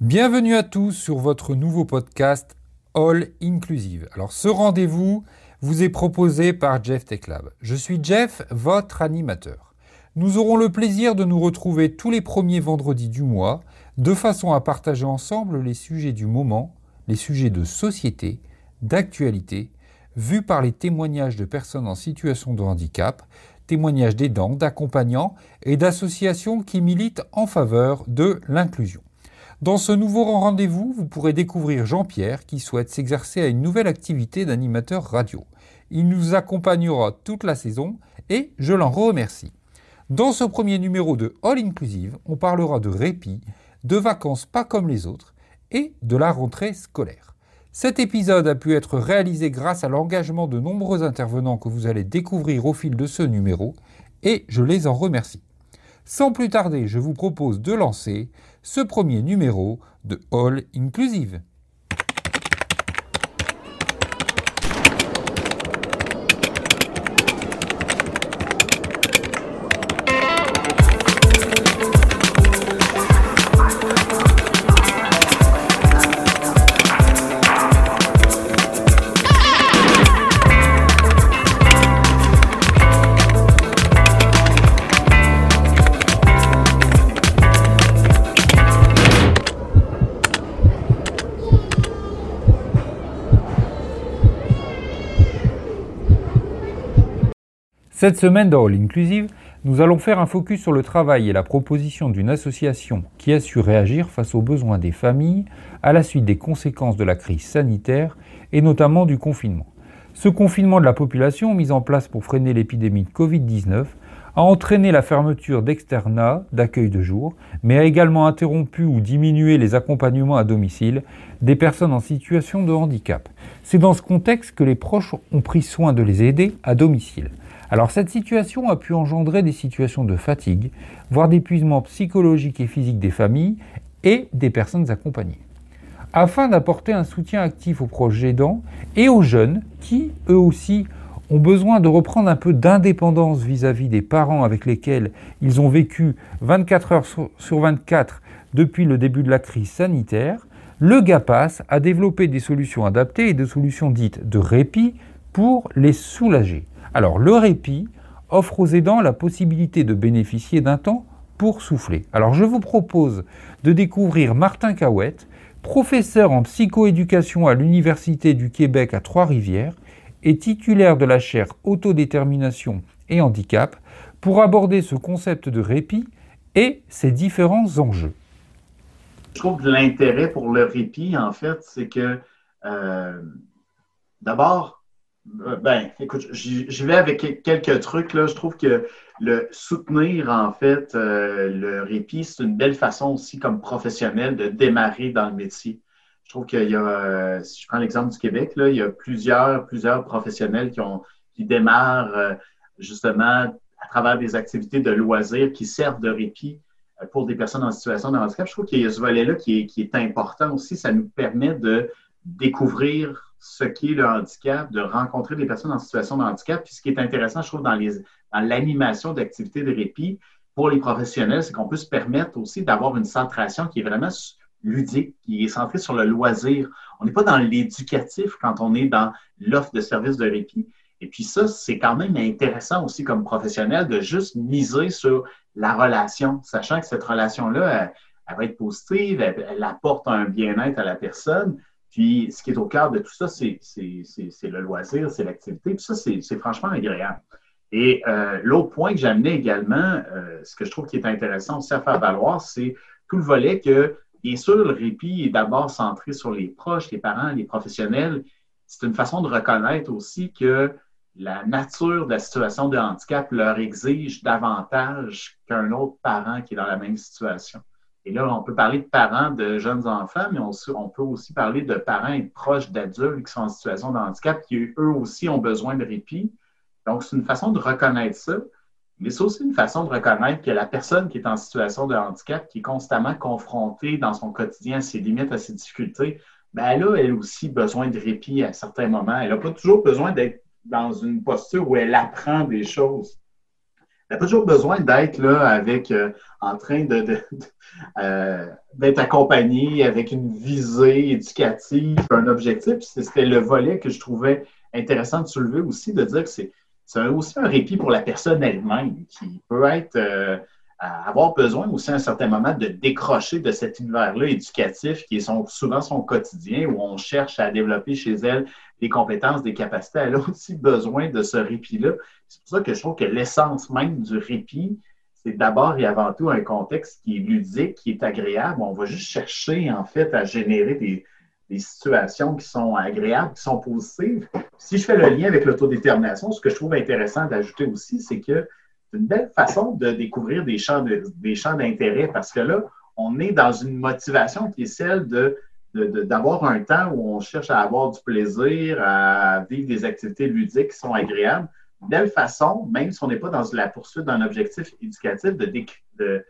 Bienvenue à tous sur votre nouveau podcast All Inclusive. Alors ce rendez-vous vous est proposé par Jeff Techlab. Je suis Jeff, votre animateur. Nous aurons le plaisir de nous retrouver tous les premiers vendredis du mois de façon à partager ensemble les sujets du moment, les sujets de société, d'actualité, vus par les témoignages de personnes en situation de handicap, témoignages d'aidants, d'accompagnants et d'associations qui militent en faveur de l'inclusion. Dans ce nouveau rendez-vous, vous pourrez découvrir Jean-Pierre qui souhaite s'exercer à une nouvelle activité d'animateur radio. Il nous accompagnera toute la saison et je l'en remercie. Dans ce premier numéro de All Inclusive, on parlera de répit, de vacances pas comme les autres et de la rentrée scolaire. Cet épisode a pu être réalisé grâce à l'engagement de nombreux intervenants que vous allez découvrir au fil de ce numéro et je les en remercie. Sans plus tarder, je vous propose de lancer ce premier numéro de All Inclusive. Cette semaine dans All Inclusive, nous allons faire un focus sur le travail et la proposition d'une association qui a su réagir face aux besoins des familles à la suite des conséquences de la crise sanitaire et notamment du confinement. Ce confinement de la population mis en place pour freiner l'épidémie de Covid-19 a entraîné la fermeture d'externats d'accueil de jour, mais a également interrompu ou diminué les accompagnements à domicile des personnes en situation de handicap. C'est dans ce contexte que les proches ont pris soin de les aider à domicile. Alors cette situation a pu engendrer des situations de fatigue, voire d'épuisement psychologique et physique des familles et des personnes accompagnées. Afin d'apporter un soutien actif aux proches aidants et aux jeunes qui, eux aussi, ont besoin de reprendre un peu d'indépendance vis-à-vis des parents avec lesquels ils ont vécu 24 heures sur 24 depuis le début de la crise sanitaire, le GAPAS a développé des solutions adaptées et des solutions dites de répit pour les soulager. Alors le répit offre aux aidants la possibilité de bénéficier d'un temps pour souffler. Alors je vous propose de découvrir Martin Cahouette, professeur en psychoéducation à l'Université du Québec à Trois-Rivières et titulaire de la chaire Autodétermination et Handicap, pour aborder ce concept de répit et ses différents enjeux. Je trouve que l'intérêt pour le répit, en fait, c'est que euh, d'abord, ben, écoute, j'y vais avec quelques trucs. Là. Je trouve que le soutenir, en fait, euh, le répit, c'est une belle façon aussi, comme professionnel, de démarrer dans le métier. Je trouve qu'il y a, euh, si je prends l'exemple du Québec, là, il y a plusieurs, plusieurs professionnels qui, ont, qui démarrent justement à travers des activités de loisirs qui servent de répit pour des personnes en situation de handicap. Je trouve qu'il y a ce volet-là qui est important aussi. Ça nous permet de découvrir ce qu'est le handicap, de rencontrer des personnes en situation de handicap. Puis ce qui est intéressant, je trouve, dans, l'animation d'activités de répit pour les professionnels, c'est qu'on peut se permettre aussi d'avoir une centration qui est vraiment ludique, qui est centrée sur le loisir. On n'est pas dans l'éducatif quand on est dans l'offre de services de répit. Et puis ça, c'est quand même intéressant aussi comme professionnel de juste miser sur la relation, sachant que cette relation-là, elle, va être positive, elle apporte un bien-être à la personne, puis, ce qui est au cœur de tout ça, c'est le loisir, c'est l'activité. Puis ça, c'est franchement agréable. Et euh, l'autre point que j'amenais également, euh, ce que je trouve qui est intéressant aussi à faire valoir, c'est tout le volet que, bien sûr, le répit est d'abord centré sur les proches, les parents, les professionnels. C'est une façon de reconnaître aussi que la nature de la situation de handicap leur exige davantage qu'un autre parent qui est dans la même situation. Et là, on peut parler de parents de jeunes enfants, mais on, peut aussi parler de parents proches d'adultes qui sont en situation de handicap, qui eux aussi ont besoin de répit. Donc, c'est une façon de reconnaître ça, mais c'est aussi une façon de reconnaître que la personne qui est en situation de handicap, qui est constamment confrontée dans son quotidien à ses limites, à ses difficultés, ben elle a aussi besoin de répit à certains moments. Elle n'a pas toujours besoin d'être dans une posture où elle apprend des choses. N'a pas toujours besoin d'être là avec, euh, en train de, euh, d'être accompagné avec une visée éducative, un objectif. C'était le volet que je trouvais intéressant de soulever aussi, de dire que c'est, c'est aussi un répit pour la personne elle-même qui peut être euh, avoir besoin aussi à un certain moment de décrocher de cet univers-là éducatif qui est souvent son quotidien où on cherche à développer chez elle des compétences, des capacités. Elle a aussi besoin de ce répit-là. C'est pour ça que je trouve que l'essence même du répit, c'est d'abord et avant tout un contexte qui est ludique, qui est agréable. On va juste chercher en fait à générer des, des situations qui sont agréables, qui sont positives. Si je fais le lien avec l'autodétermination, ce que je trouve intéressant d'ajouter aussi, c'est que c'est une belle façon de découvrir des champs des champs d'intérêt parce que là, on est dans une motivation qui est celle de, d'avoir un temps où on cherche à avoir du plaisir, à vivre des activités ludiques qui sont agréables. Belle façon, même si on n'est pas dans la poursuite d'un objectif éducatif, de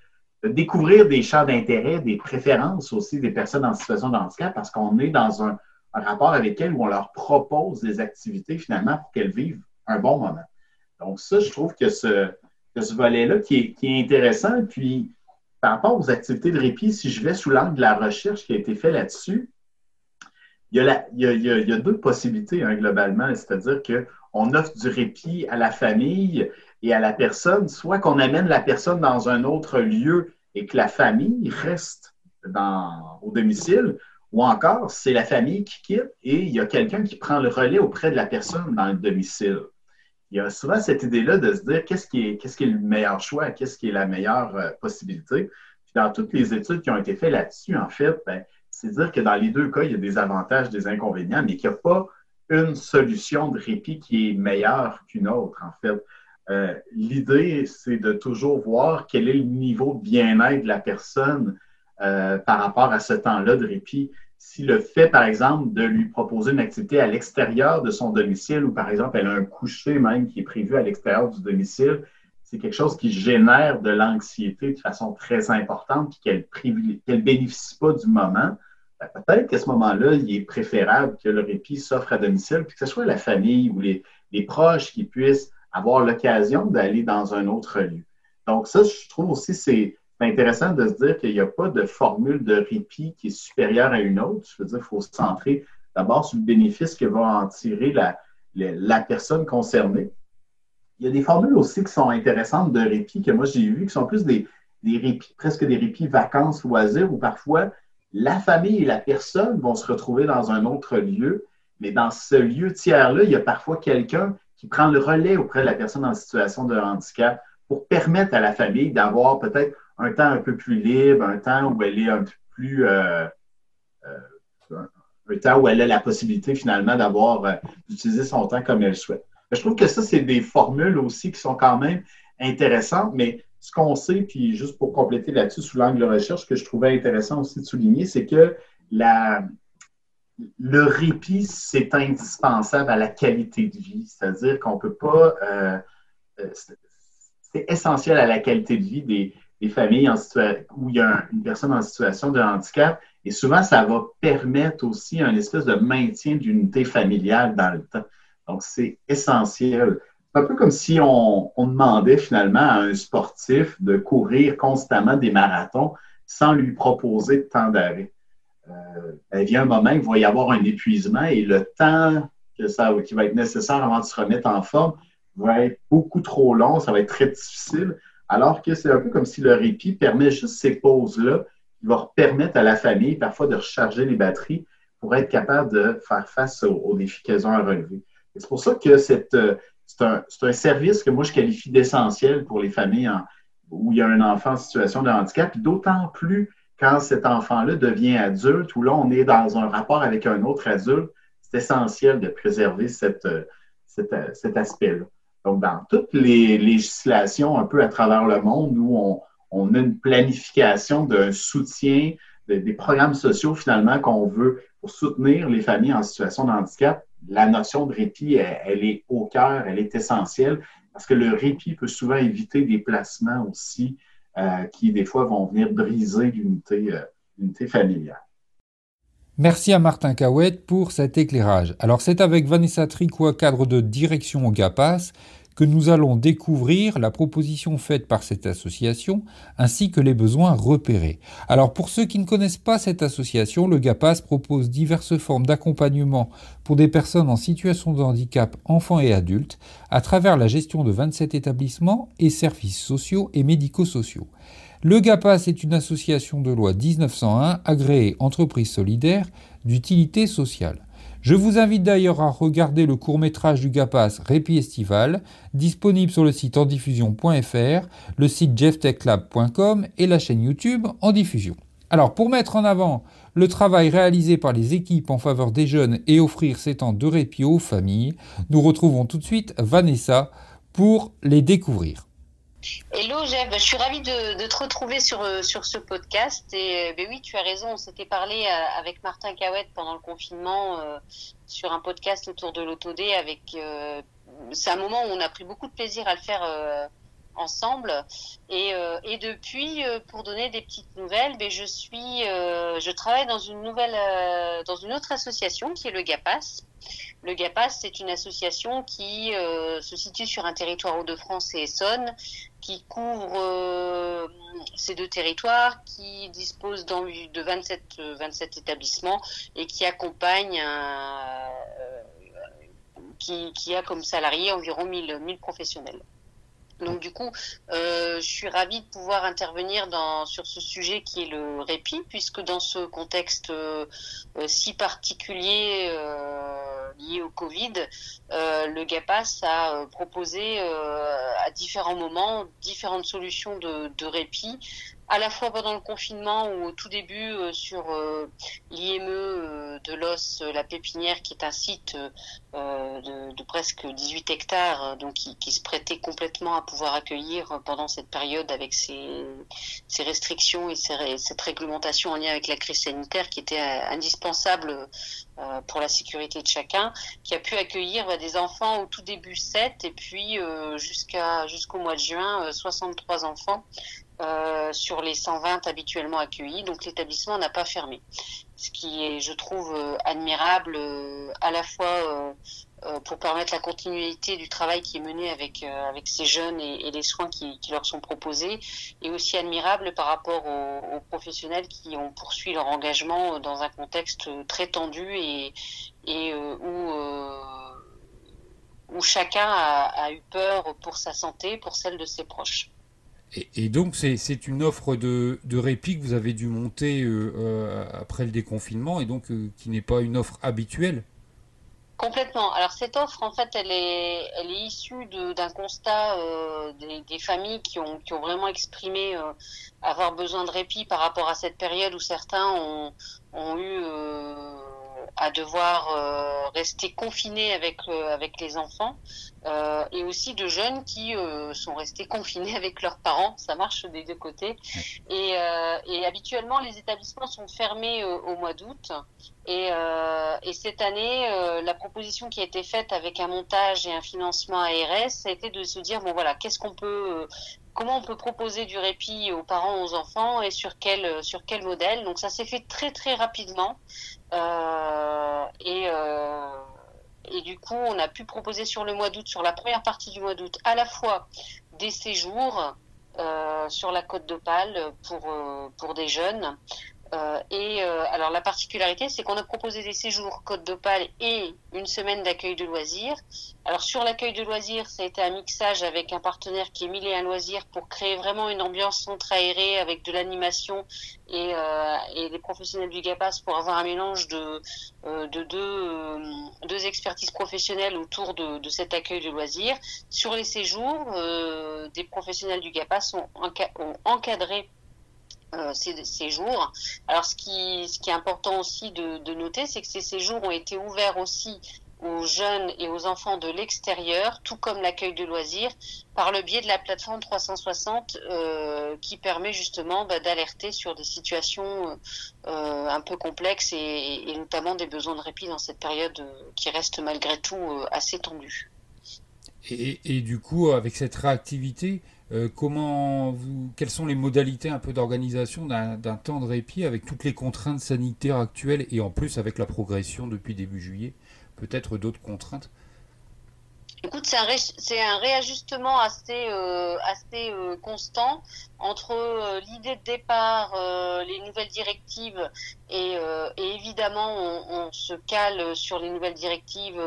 découvrir des champs d'intérêt, des préférences aussi des personnes en situation de handicap parce qu'on est dans un, rapport avec elles où on leur propose des activités finalement pour qu'elles vivent un bon moment. Donc ça, je trouve que ce, ce volet-là qui est, intéressant. Puis par rapport aux activités de répit, si je vais sous l'angle de la recherche qui a été faite là-dessus, il y, a deux possibilités hein, globalement, c'est-à-dire qu'on offre du répit à la famille et à la personne, soit qu'on amène la personne dans un autre lieu et que la famille reste au domicile, ou encore c'est la famille qui quitte et il y a quelqu'un qui prend le relais auprès de la personne dans le domicile. Il y a souvent cette idée-là de se dire qu'est-ce qui, est, le meilleur choix, qu'est-ce qui est la meilleure euh, possibilité? Puis dans toutes les études qui ont été faites là-dessus, en fait, ben, c'est dire que dans les deux cas, il y a des avantages, des inconvénients, mais qu'il n'y a pas une solution de répit qui est meilleure qu'une autre, en fait. Euh, l'idée, c'est de toujours voir quel est le niveau de bien-être de la personne euh, par rapport à ce temps-là de répit. Si le fait, par exemple, de lui proposer une activité à l'extérieur de son domicile ou, par exemple, elle a un coucher même qui est prévu à l'extérieur du domicile, c'est quelque chose qui génère de l'anxiété de façon très importante et qu'elle ne bénéficie pas du moment, ben, peut-être qu'à ce moment-là, il est préférable que le répit s'offre à domicile, puis que ce soit la famille ou les, les proches qui puissent avoir l'occasion d'aller dans un autre lieu. Donc, ça, je trouve aussi c'est intéressant de se dire qu'il n'y a pas de formule de répit qui est supérieure à une autre. Je veux dire, il faut se centrer d'abord sur le bénéfice que va en tirer la, la, personne concernée. Il y a des formules aussi qui sont intéressantes de répit que moi j'ai vues, qui sont plus des, des répits, presque des répits vacances, loisirs, où parfois la famille et la personne vont se retrouver dans un autre lieu, mais dans ce lieu tiers-là, il y a parfois quelqu'un qui prend le relais auprès de la personne en situation de handicap pour permettre à la famille d'avoir peut-être un temps un peu plus libre, un temps où elle est un peu plus... Euh, euh, un temps où elle a la possibilité finalement d'avoir euh, d'utiliser son temps comme elle souhaite. Je trouve que ça, c'est des formules aussi qui sont quand même intéressantes, mais ce qu'on sait, puis juste pour compléter là-dessus sous l'angle de recherche, que je trouvais intéressant aussi de souligner, c'est que la, le répit, c'est indispensable à la qualité de vie. C'est-à-dire qu'on ne peut pas. C'est essentiel à la qualité de vie des, familles en où il y a une personne en situation de handicap. Et souvent, ça va permettre aussi un espèce de maintien d'unité familiale dans le temps. Donc, c'est essentiel. C'est un peu comme si on, demandait finalement à un sportif de courir constamment des marathons sans lui proposer de temps d'arrêt euh, il vient un moment, il va y avoir un épuisement et le temps que ça, qui va être nécessaire avant de se remettre en forme va être beaucoup trop long, ça va être très difficile. Alors que c'est un peu comme si le répit permet juste ces pauses-là qui vont permettre à la famille parfois de recharger les batteries pour être capable de faire face aux, défis qu'elles ont à relever. C'est pour ça que c'est un, service que moi je qualifie d'essentiel pour les familles où il y a un enfant en situation de handicap, d'autant plus quand cet enfant-là devient adulte, ou là, on est dans un rapport avec un autre adulte, c'est essentiel de préserver euh, euh, cet aspect-là. Donc, dans toutes les législations un peu à travers le monde où on, on a une planification d'un soutien, des programmes sociaux finalement qu'on veut pour soutenir les familles en situation de handicap, la notion de répit, elle est au cœur, elle est essentielle parce que le répit peut souvent éviter des placements aussi euh, qui, des fois, vont venir briser l'unité euh, familiale. Merci à Martin Cahouette pour cet éclairage. Alors, c'est avec Vanessa Tricois, cadre de direction au GAPAS, que nous allons découvrir la proposition faite par cette association ainsi que les besoins repérés. Alors pour ceux qui ne connaissent pas cette association, le GAPAS propose diverses formes d'accompagnement pour des personnes en situation de handicap, enfants et adultes, à travers la gestion de 27 établissements et services sociaux et médico-sociaux. Le GAPAS est une association de loi 1901 agréée entreprise solidaire d'utilité sociale. Je vous invite d'ailleurs à regarder le court-métrage du GAPAS Répit Estival, disponible sur le site endiffusion.fr, le site jefftechlab.com et la chaîne YouTube En Diffusion. Alors, pour mettre en avant le travail réalisé par les équipes en faveur des jeunes et offrir ces temps de répit aux familles, nous retrouvons tout de suite Vanessa pour les découvrir. Hello Jeff, je suis ravie de, te retrouver sur, euh, sur ce podcast. Et ben oui, tu as raison, on s'était parlé euh, avec Martin Cahouette pendant le confinement sur un podcast autour de l'autodé. Avec, c'est un moment où on a pris beaucoup de plaisir à le faire ensemble. Et, et depuis, pour donner des petites nouvelles, ben je suis, je travaille dans une nouvelle, dans une autre association qui est le GAPAS. Le GAPAS, c'est une association qui se situe sur un territoire Hauts-de-France et Essonne, qui couvre euh, ces deux territoires, qui dispose de 27, 27 euh, établissements et qui accompagne euh, qui, a comme salarié environ 1000, 1000 professionnels. Donc du coup, je suis ravie de pouvoir intervenir sur ce sujet qui est le répit, puisque dans ce contexte si particulier lié au Covid, euh, le GAPAS a euh, proposé euh, à différents moments différentes solutions de répit à la fois pendant le confinement ou au tout début euh, sur euh, l'IME euh, de l'os, la pépinière, qui est un site de, presque 18 hectares, donc qui, se prêtait complètement à pouvoir accueillir pendant cette période avec ces, restrictions et cette réglementation en lien avec la crise sanitaire qui était indispensable pour la sécurité de chacun, qui a pu accueillir bah, des enfants au tout début 7 et puis jusqu'à jusqu'au mois de juin 63 enfants euh, sur les 120 habituellement accueillis. Donc l'établissement n'a pas fermé. Ce qui est, je trouve, euh, admirable euh, à la fois pour permettre la continuité du travail qui est mené avec, ces jeunes et, les soins qui, leur sont proposés, et aussi admirable par rapport aux, professionnels qui ont poursuivi leur engagement dans un contexte très tendu et, où chacun a, eu peur pour sa santé, pour celle de ses proches. Et, donc, c'est une offre de, répit que vous avez dû monter euh, euh, après le déconfinement et donc euh, qui n'est pas une offre habituelle Complètement. Alors cette offre, en fait, elle est, elle est issue d'un constat des, familles qui ont, qui ont vraiment exprimé avoir besoin de répit par rapport à cette période où certains ont, ont eu à devoir euh, rester confinés avec, euh, avec les enfants euh, et aussi de jeunes qui sont restés confinés avec leurs parents. Ça marche des deux côtés. Et, et habituellement, les établissements sont fermés au mois d'août. Et, et, cette année, la proposition qui a été faite avec un montage et un financement ARS, ça a été de se dire bon voilà, qu'est-ce qu'on peut, comment on peut proposer du répit aux parents, aux enfants et sur quel quel modèle. Donc ça s'est fait très très rapidement. Euh, et, euh, et du coup, on a pu proposer sur le mois d'août, sur la première partie du mois d'août, à la fois des séjours euh, sur la côte d'Opale pour, pour des jeunes euh, et euh, alors la particularité, c'est qu'on a proposé des séjours Côte d'Opale et une semaine d'accueil de loisirs. Alors sur l'accueil de loisirs, ça a été un mixage avec un partenaire qui est un loisirs pour créer vraiment une ambiance centre aérée avec de l'animation et, euh, et des professionnels du GAPAS pour avoir un mélange de, euh, de deux, deux expertises professionnelles autour de, de, cet accueil de loisirs. Sur les séjours, des professionnels du GAPAS ont, ont encadré euh, ces séjours. Alors, ce qui, ce qui est important aussi de, noter, c'est que ces séjours ont été ouverts aussi aux jeunes et aux enfants de l'extérieur, tout comme l'accueil de loisirs, par le biais de la plateforme 360 euh, qui permet justement bah, d'alerter sur des situations euh, un peu complexes et, notamment des besoins de répit dans cette période qui reste malgré tout assez tendue. Et, du coup, avec cette réactivité, euh, comment vous, quelles sont les modalités un peu d'organisation d'un temps de répit avec toutes les contraintes sanitaires actuelles et en plus avec la progression depuis début juillet, peut-être d'autres contraintes? Écoute, c'est un, réajustement assez, euh, euh, constant entre euh, l'idée de départ, les nouvelles directives et, et évidemment on, on, se cale sur les nouvelles directives,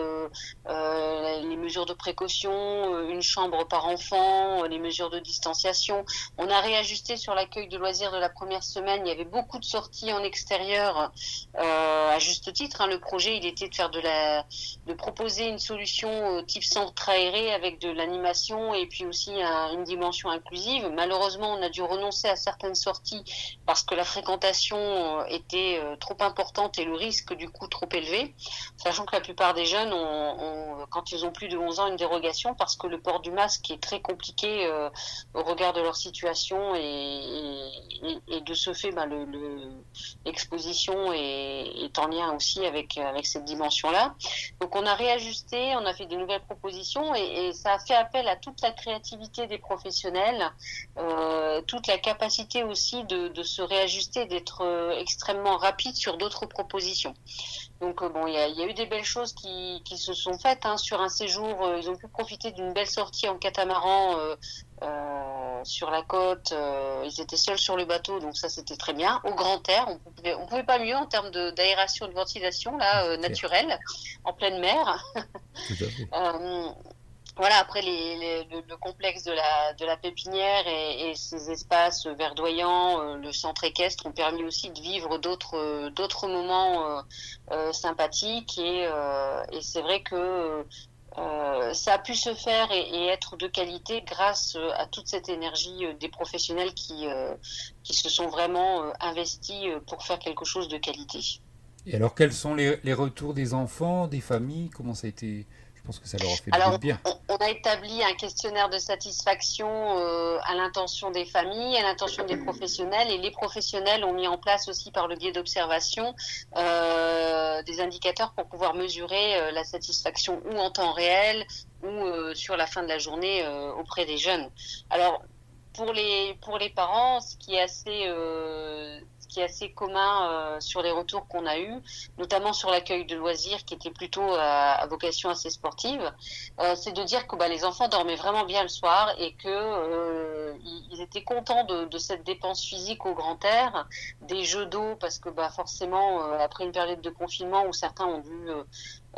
les mesures de précaution, une chambre par enfant, les mesures de distanciation. On a réajusté sur l'accueil de loisirs de la première semaine. Il y avait beaucoup de sorties en extérieur à juste titre. Hein. Le projet, il était de faire de la, de proposer une solution type centre aéré avec de l'animation et puis aussi une dimension inclusive. Malheureusement, on a dû renoncer à certaines sorties parce que la fréquentation euh, était euh, trop importante et le risque du coup trop élevé, sachant que la plupart des jeunes ont, quand ils ont plus de 11 ans, une dérogation parce que le port du masque est très compliqué euh, au regard de leur situation et, de ce fait, ben, l'exposition le, est, en lien aussi avec, cette dimension-là. Donc on a réajusté, on a fait des nouvelles propositions et, ça a fait appel à toute la créativité des professionnels, toute la capacité aussi de, se réajuster, d'être euh, extrêmement rapide sur d'autres propositions. Donc euh, bon, il y, a eu des belles choses qui, se sont faites hein. sur un séjour. ils ont pu profiter d'une belle sortie en catamaran sur la côte. ils étaient seuls sur le bateau, donc ça c'était très bien. Au grand air, on pouvait, on pouvait pas mieux en termes d'aération et de ventilation là naturelle en pleine mer. voilà, après le, complexe de la, pépinière et, et ces espaces verdoyants, euh, le centre équestre ont permis aussi de vivre d'autres d'autres moments euh, euh, sympathiques et, c'est vrai que ça a pu se faire et, être de qualité grâce à toute cette énergie des professionnels qui, qui se sont vraiment investis pour faire quelque chose de qualité. Et alors, quels sont les, retours des enfants, des familles? Comment ça a été pense que ça leur a fait Alors, bien. On, a établi un questionnaire de satisfaction euh, à l'intention des familles, à l'intention des professionnels, et les professionnels ont mis en place aussi par le biais d'observation euh, des indicateurs pour pouvoir mesurer euh, la satisfaction ou en temps réel ou sur la fin de la journée auprès des jeunes. Alors pour les pour les parents, ce qui est assez qui est assez commun euh, sur les retours qu'on a eus, notamment sur l'accueil de loisirs qui était plutôt à, vocation assez sportive, euh, c'est de dire que bah, les enfants dormaient vraiment bien le soir et que euh, ils étaient contents de, de, cette dépense physique au grand air, des jeux d'eau parce que bah, forcément après une période de confinement où certains ont dû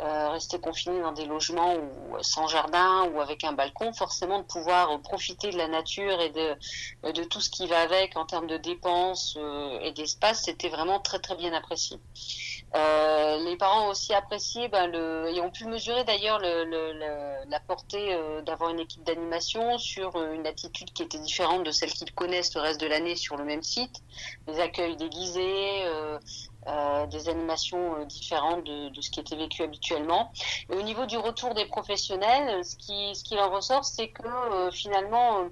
euh, rester confiné dans des logements ou sans jardin ou avec un balcon, forcément de pouvoir profiter de la nature et de, de tout ce qui va avec en termes de dépenses euh, et d'espace, c'était vraiment très très bien apprécié. Euh, les parents ont aussi apprécié ben, et ont pu mesurer d'ailleurs le, le, la portée euh, d'avoir une équipe d'animation sur une attitude qui était différente de celle qu'ils connaissent le reste de l'année sur le même site, les accueils déguisés, euh, euh, des animations euh, différentes de, ce qui était vécu habituellement. Et au niveau du retour des professionnels, ce qui, en ressort, c'est que euh, finalement,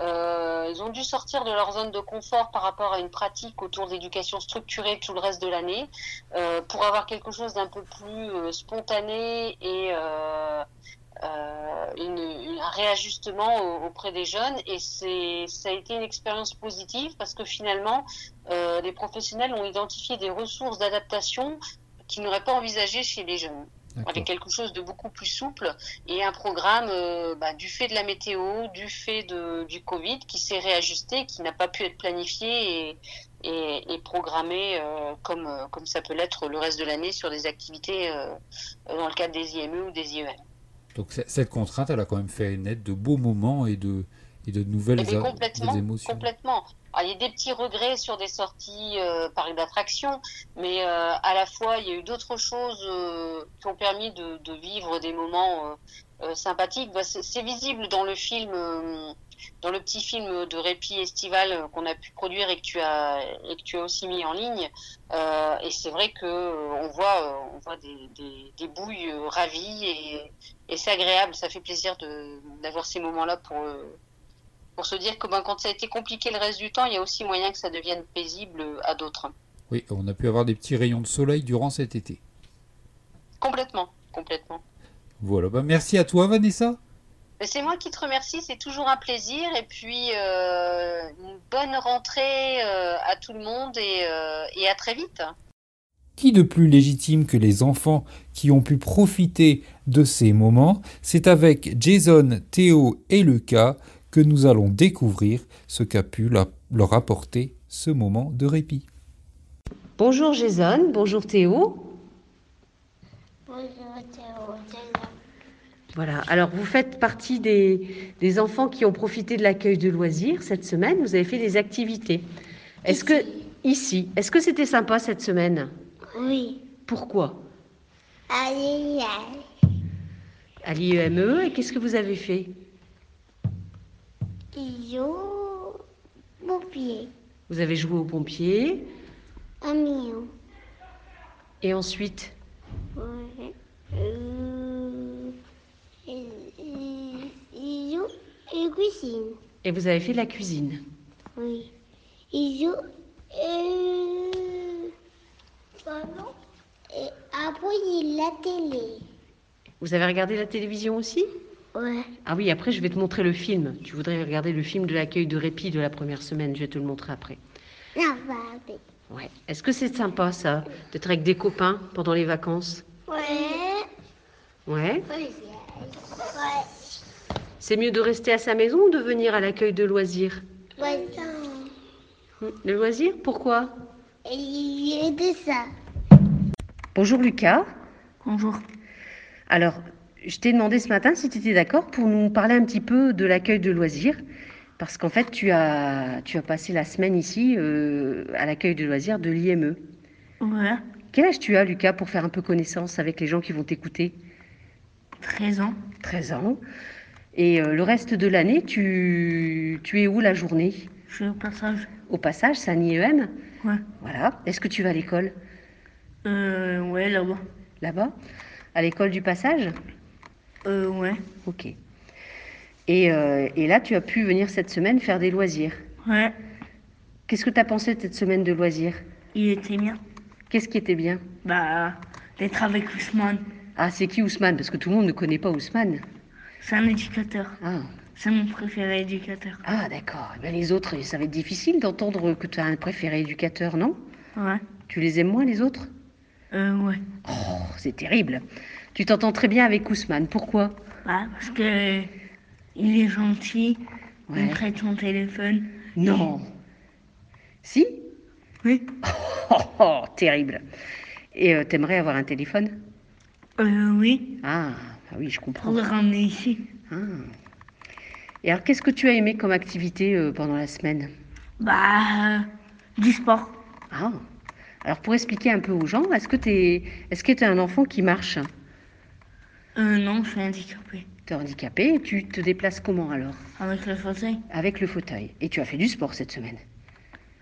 euh, ils ont dû sortir de leur zone de confort par rapport à une pratique autour d'éducation structurée tout le reste de l'année. Euh, pour avoir quelque chose d'un peu plus spontané et euh, un réajustement auprès des jeunes. Et ça a été une expérience positive parce que finalement euh, les professionnels ont identifié des ressources d'adaptation qu'ils n'auraient pas envisagées chez les jeunes avec quelque chose de beaucoup plus souple et un programme euh, bah, du fait de la météo, du fait de, du Covid qui s'est réajusté, qui n'a pas pu être planifié et, et, et programmé euh, comme, comme ça peut l'être le reste de l'année sur des activités euh, dans le cadre des IME ou des IEM. Donc cette contrainte, elle a quand même fait naître de beaux moments et de, et de nouvelles eh complètement, émotions. Complètement. Il y a des petits regrets sur des sorties euh, par d'attraction, mais euh, à la fois, il y a eu d'autres choses euh, qui ont permis de, vivre des moments euh, sympathiques. Bah, C'est visible dans le film dans le petit film de répit estival qu'on a pu produire et que tu as aussi mis en ligne. Et c'est vrai que on voit des, bouilles ravies et, c'est agréable. Ça fait plaisir d'avoir ces moments-là pour pour se dire que ben, quand ça a été compliqué le reste du temps, il y a aussi moyen que ça devienne paisible à d'autres. Oui, on a pu avoir des petits rayons de soleil durant cet été. Complètement, complètement. Voilà, ben merci à toi Vanessa. C'est moi qui te remercie, c'est toujours un plaisir. Et puis, euh, une bonne rentrée euh, à tout le monde et, euh, et à très vite. Qui de plus légitime que les enfants qui ont pu profiter de ces moments? C'est avec Jason, Théo et Lucas que nous allons découvrir ce qu'a pu leur apporter ce moment de répit. Bonjour Jason, bonjour Théo. Bonjour Théo. Voilà, alors vous faites partie des, des enfants qui ont profité de l'accueil de loisirs cette semaine. Vous avez fait des activités. Est-ce que ici, est-ce que c'était sympa cette semaine? Oui. Pourquoi? Allez, À l'IEME, et qu'est-ce que vous avez fait? Ils ont pompier. Vous avez joué aux pompiers, Un million. et ensuite, Ouais. Euh, ils, ils ont une cuisine. et vous avez fait de la cuisine. Oui. Ils ont. Euh, pardon. Et après, il y a la télé. Vous avez regardé la télévision aussi? Ouais. Ah oui, après je vais te montrer le film. Tu voudrais regarder le film de l'accueil de répit de la première semaine, je vais te le montrer après. Non. Ouais. Est-ce que c'est sympa ça, d'être avec des copains pendant les vacances? Ouais. Ouais. C'est mieux de rester à sa maison ou de venir à l'accueil de loisirs? Ouais. Hmm, Le loisir Pourquoi? Et il y a de ça. Bonjour Lucas. Bonjour. Alors, je t'ai demandé ce matin si tu étais d'accord pour nous parler un petit peu de l'accueil de loisirs. Parce qu'en fait, tu as, tu as passé la semaine ici euh, à l'accueil de loisirs de l'IME. Ouais, Quel âge tu as, Lucas, pour faire un peu connaissance avec les gens qui vont t'écouter? 13 ans. 13 ans. Et euh, le reste de l'année, tu, tu es où la journée? Je suis au passage. Au passage, c'est un IEM Ouais. Voilà. Est-ce que tu vas à l'école? Euh, ouais, là-bas. Là-bas? À l'école du passage? Euh, ouais. Ok. Et, euh, et là, tu as pu venir cette semaine faire des loisirs. Ouais, Qu'est-ce que tu as pensé de cette semaine de loisirs? Il était bien. Qu'est-ce qui était bien? Bah, d'être avec Ousmane. Ah, c'est qui Ousmane? Parce que tout le monde ne connaît pas Ousmane. C'est un éducateur. Ah, C'est mon préféré éducateur. ah d'accord. Eh ben, les autres, ça va être difficile d'entendre que tu as un préféré éducateur, non? Ouais. Tu les aimes moins, les autres? Euh, ouais. Oh, c'est terrible. Tu t'entends très bien avec Ousmane. Pourquoi? Bah, parce que il est gentil. Ouais. Il prête son téléphone. Non. Si? Oui. oh, oh, terrible. Et euh, t'aimerais avoir un téléphone? Euh, oui. ah, ah oui, je Pour comprends. le ramener ici. Ah. Et alors, qu'est-ce que tu as aimé comme activité euh, pendant la semaine? Bah, euh, du sport. Ah. Alors, pour expliquer un peu aux gens, est-ce que tu es, est-ce que tu es un enfant qui marche? Euh, non, je suis handicapé. Tu es handicapé et tu te déplaces comment alors? Avec le fauteuil. Avec le fauteuil. Et tu as fait du sport cette semaine?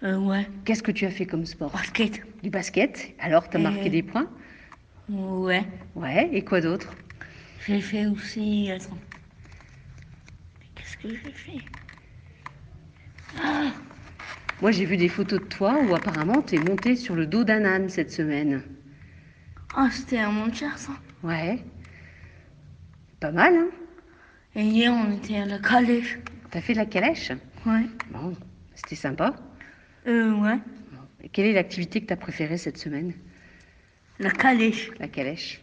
Euh, ouais. Qu'est-ce que tu as fait comme sport? Basket. Du basket. Alors, tu as marqué Euh. des points? Ouais. Ouais. Et quoi d'autre? J'ai fait aussi. Attends. Qu'est-ce que j'ai fait? Moi, j'ai vu des photos de toi où apparemment tu es monté sur le dos d'un âne cette semaine. Ah, c'était à mon ça. Ouais. Pas mal, hein Et hier, on était à la calèche. T'as fait de la calèche? Ouais. Bon, c'était sympa. Euh, ouais. Et quelle est l'activité que tu as préférée cette semaine? La calèche. La calèche.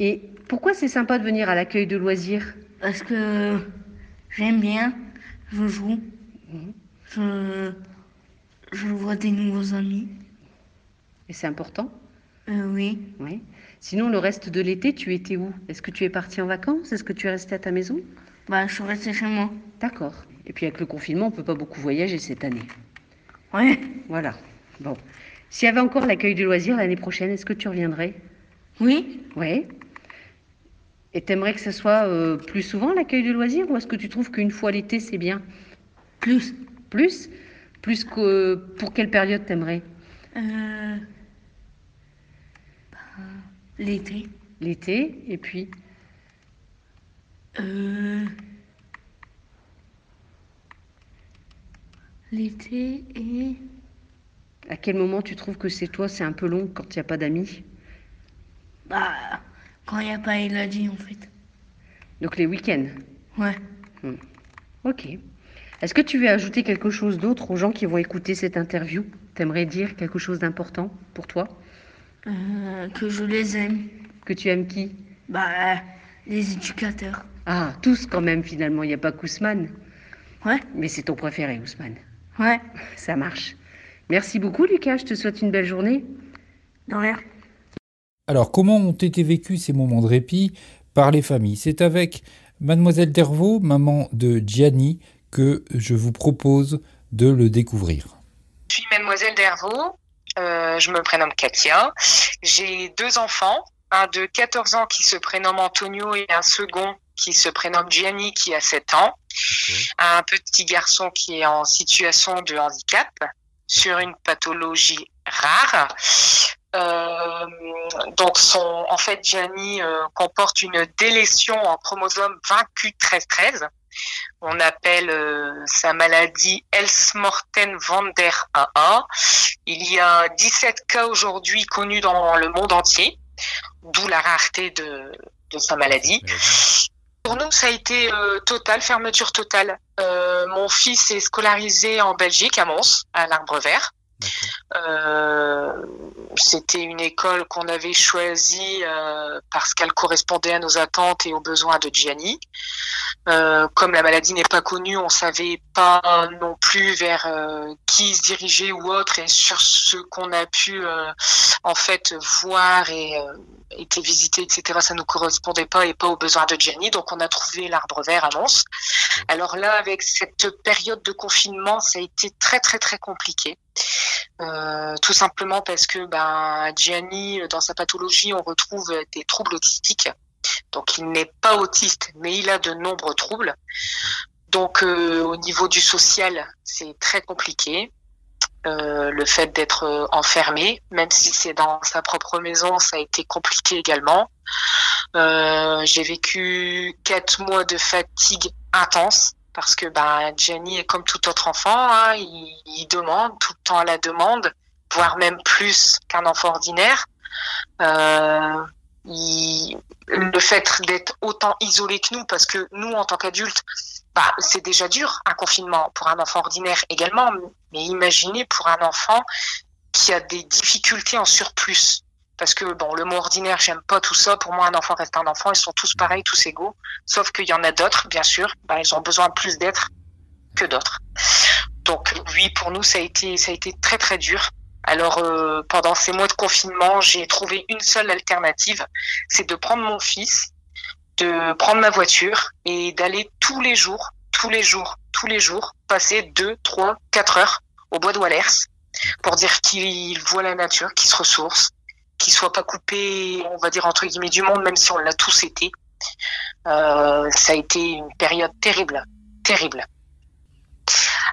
Et pourquoi c'est sympa de venir à l'accueil de loisirs? Parce que j'aime bien. Je joue. Mhm. Je. Je vois des nouveaux amis. Et c'est important? Euh, oui. Oui. Sinon, le reste de l'été, tu étais où? Est-ce que tu es parti en vacances? Est-ce que tu es resté à ta maison? Bah, je suis restée chez moi. D'accord. Et puis avec le confinement, on ne peut pas beaucoup voyager cette année. Ouais. Voilà. Bon. S'il y avait encore l'accueil de loisirs l'année prochaine, est-ce que tu reviendrais? Oui. Oui. Et t'aimerais que ce soit euh, plus souvent l'accueil de loisirs ou est-ce que tu trouves qu'une fois l'été, c'est bien? Plus. Plus? Plus que pour quelle période t'aimerais? Euh. L'été. L'été et puis Euh. L'été et. à quel moment tu trouves que c'est toi, c'est un peu long quand il n'y a pas d'amis? Bah, quand il n'y a pas Elodie, en fait. Donc les week-ends? Ouais. Ok. Est-ce que tu veux ajouter quelque chose d'autre aux gens qui vont écouter cette interview? T'aimerais dire quelque chose d'important pour toi? Euh, que je les aime. Que tu aimes qui? Bah, les éducateurs. Ah, tous quand même finalement, il n'y a pas qu'Ousmane. Ouais, Mais c'est ton préféré, Ousmane. ouais, Ça marche. Merci beaucoup, Lucas. Je te souhaite une belle journée. de rien. Alors, comment ont été vécus ces moments de répit par les familles? C'est avec Mademoiselle Dervaux, maman de Gianni, que je vous propose de le découvrir. Je suis mademoiselle Dervaux, euh, je me prénomme Katia. J'ai deux enfants, un de 14 ans qui se prénomme Antonio et un second qui se prénomme Gianni qui a 7 ans. Un petit garçon qui est en situation de handicap sur une pathologie rare. Euh, donc son, en fait, Gianni euh, comporte une délétion en chromosome 20q1313. On appelle euh, sa maladie Elsmorten van der AA. Il y a 17 cas aujourd'hui connus dans le monde entier, d'où la rareté de, de sa maladie. Pour nous, ça a été euh, total, fermeture totale. Euh, mon fils est scolarisé en Belgique, à Mons, à l'Arbre Vert. Euh, C'était une école qu'on avait choisie parce qu'elle correspondait à nos attentes et aux besoins de Gianni. Euh, comme la maladie n'est pas connue, on savait pas non plus vers euh, qui se diriger ou autre. Et sur ce qu'on a pu euh, en fait voir et euh, été visité, etc., ça nous correspondait pas et pas aux besoins de Gianni. Donc on a trouvé l'arbre vert à Mons. Alors là, avec cette période de confinement, ça a été très très très compliqué. Euh, tout simplement parce que ben, Gianni, dans sa pathologie, on retrouve des troubles autistiques. Donc il n'est pas autiste, mais il a de nombreux troubles. Donc euh, au niveau du social, c'est très compliqué. Euh, le fait d'être euh, enfermé, même si c'est dans sa propre maison, ça a été compliqué également. J'ai vécu quatre mois de fatigue intense parce que ben Jenny est comme tout autre enfant, hein, il, demande tout le temps à la demande, voire même plus qu'un enfant ordinaire. Le fait d'être autant isolé que nous, parce que nous, en tant qu'adultes, bah, c'est déjà dur, un confinement pour un enfant ordinaire également, mais imaginez pour un enfant qui a des difficultés en surplus. Parce que, bon, le mot ordinaire, j'aime pas tout ça. Pour moi, un enfant reste un enfant. Ils sont tous pareils, tous égaux. Sauf qu'il y en a d'autres, bien sûr. Bah, ils ont besoin plus d'être que d'autres. Donc, oui, pour nous, ça a été, ça a été très, très dur. Alors, euh, pendant ces mois de confinement, j'ai trouvé une seule alternative. C'est de prendre mon fils, de prendre ma voiture et d'aller tous les jours, tous les jours, tous les jours, passer deux, trois, quatre heures au bois de Wallers pour dire qu'il voit la nature, qu'il se ressource, qu'il soit pas coupé, on va dire entre guillemets du monde, même si on l'a tous été. Euh, ça a été une période terrible, terrible.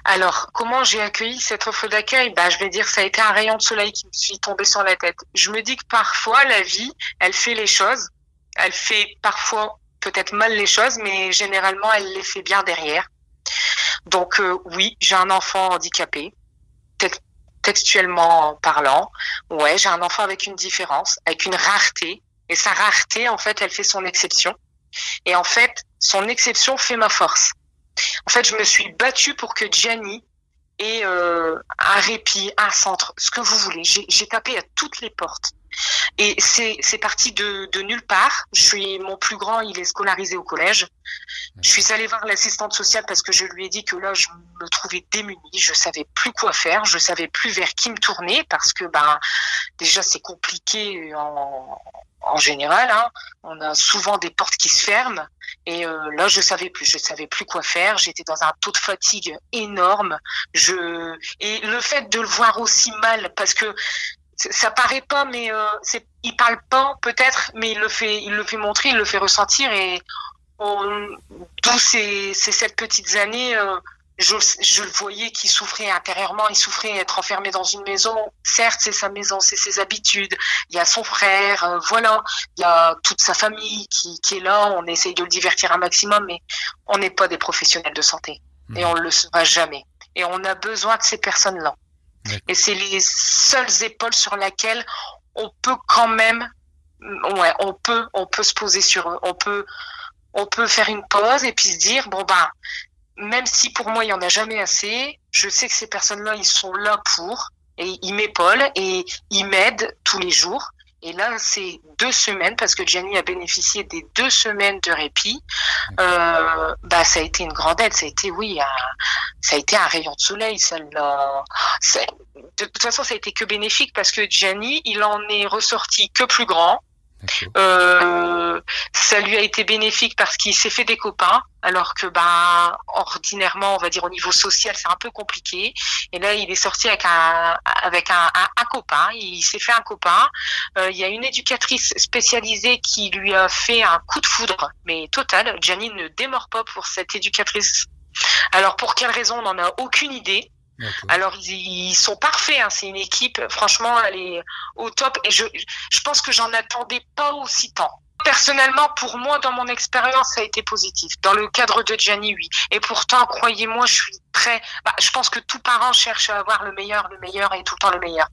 Alors, comment j'ai accueilli cette offre d'accueil? Bah, Je vais dire ça a été un rayon de soleil qui me suis tombé sur la tête. Je me dis que parfois, la vie, elle fait les choses. Elle fait parfois peut-être mal les choses, mais généralement, elle les fait bien derrière. Donc, euh, oui, j'ai un enfant handicapé, tex- textuellement parlant. Ouais, j'ai un enfant avec une différence, avec une rareté. Et sa rareté, en fait, elle fait son exception. Et en fait, son exception fait ma force. En fait, je me suis battue pour que Gianni ait euh, un répit, un centre, ce que vous voulez. J'ai j'ai tapé à toutes les portes. Et c'est parti de, nulle part. Je suis mon plus grand, il est scolarisé au collège. Je suis allée voir l'assistante sociale parce que je lui ai dit que là, je me trouvais démunie. Je savais plus quoi faire. Je savais plus vers qui me tourner parce que ben déjà c'est compliqué en, général. Hein. On a souvent des portes qui se ferment. Et euh, là, je savais plus, je savais plus quoi faire. J'étais dans un taux de fatigue énorme. Je et le fait de le voir aussi mal, parce que ça paraît pas, mais euh, c'est, il parle pas peut-être, mais il le fait, il le fait montrer, il le fait ressentir. Et tous ces, ces sept petites années, euh, je, je le voyais qu'il souffrait intérieurement, il souffrait être enfermé dans une maison. Certes, c'est sa maison, c'est ses habitudes. Il y a son frère, euh, voilà. Il y a toute sa famille qui, qui est là. On essaye de le divertir un maximum, mais on n'est pas des professionnels de santé et on ne le sera jamais. Et on a besoin de ces personnes-là. Et c'est les seules épaules sur lesquelles on peut quand même, ouais, on peut, on peut se poser sur eux. On peut, on peut faire une pause et puis se dire bon ben, même si pour moi il y en a jamais assez, je sais que ces personnes-là ils sont là pour et ils m'épaulent et ils m'aident tous les jours. Et là, c'est deux semaines parce que Gianni a bénéficié des deux semaines de répit. Euh, bah, ça a été une grande aide. Ça a été, oui, ça a été un rayon de soleil. De toute façon, ça a été que bénéfique parce que Gianni, il en est ressorti que plus grand. Euh, ça lui a été bénéfique parce qu'il s'est fait des copains, alors que ben ordinairement, on va dire au niveau social, c'est un peu compliqué. Et là, il est sorti avec un avec un, copain. Il s'est fait un copain. Euh, il y a une éducatrice spécialisée qui lui a fait un coup de foudre, mais total. Janine ne démord pas pour cette éducatrice. Alors pour quelle raison, on n'en a aucune idée. Alors ils, sont parfaits, hein. c'est une équipe, franchement, elle est au top et je, je pense que j'en attendais pas aussi tant. Personnellement, pour moi, dans mon expérience, ça a été positif. Dans le cadre de Gianni, oui. Et pourtant, croyez-moi, je suis très. Bah, je pense que tout parent cherche à avoir le meilleur, le meilleur et tout le temps le meilleur.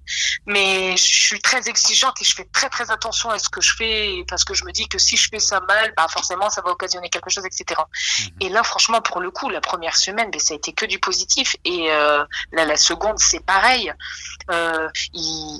Mais je suis très exigeante et je fais très très attention à ce que je fais parce que je me dis que si je fais ça mal, bah forcément ça va occasionner quelque chose, etc. Mhm. Et là, franchement, pour le coup, la première semaine, bah, ça a été que du positif. Et euh, là, la seconde, c'est pareil. Euh,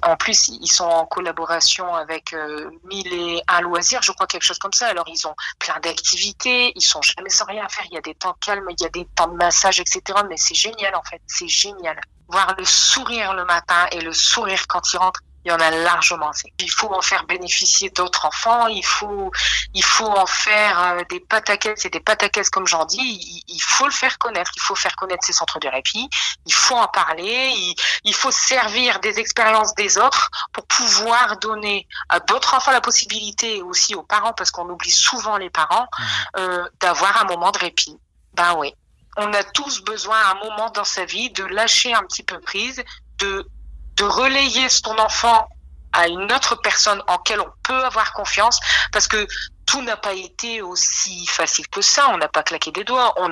en plus, ils sont en collaboration avec euh, Mille et un loisir, je crois quelque chose comme ça. Alors ils ont plein d'activités, ils sont jamais sans rien faire. Il y a des temps calmes, il y a des temps de massage, etc mais c'est génial en fait, c'est génial. Voir le sourire le matin et le sourire quand il rentre, il y en a largement assez. Il faut en faire bénéficier d'autres enfants, il faut, il faut en faire euh, des pataquès et des pataquès comme j'en dis, il, faut le faire connaître, il faut faire connaître ces centres de répit, il faut en parler, il, il faut servir des expériences des autres pour pouvoir donner à d'autres enfants la possibilité, aussi aux parents, parce qu'on oublie souvent les parents, mmh. euh, d'avoir un moment de répit. Ben oui on a tous besoin à un moment dans sa vie de lâcher un petit peu prise, de, de relayer son enfant à une autre personne en quelle on peut avoir confiance, parce que tout n'a pas été aussi facile que ça. On n'a pas claqué des doigts. On,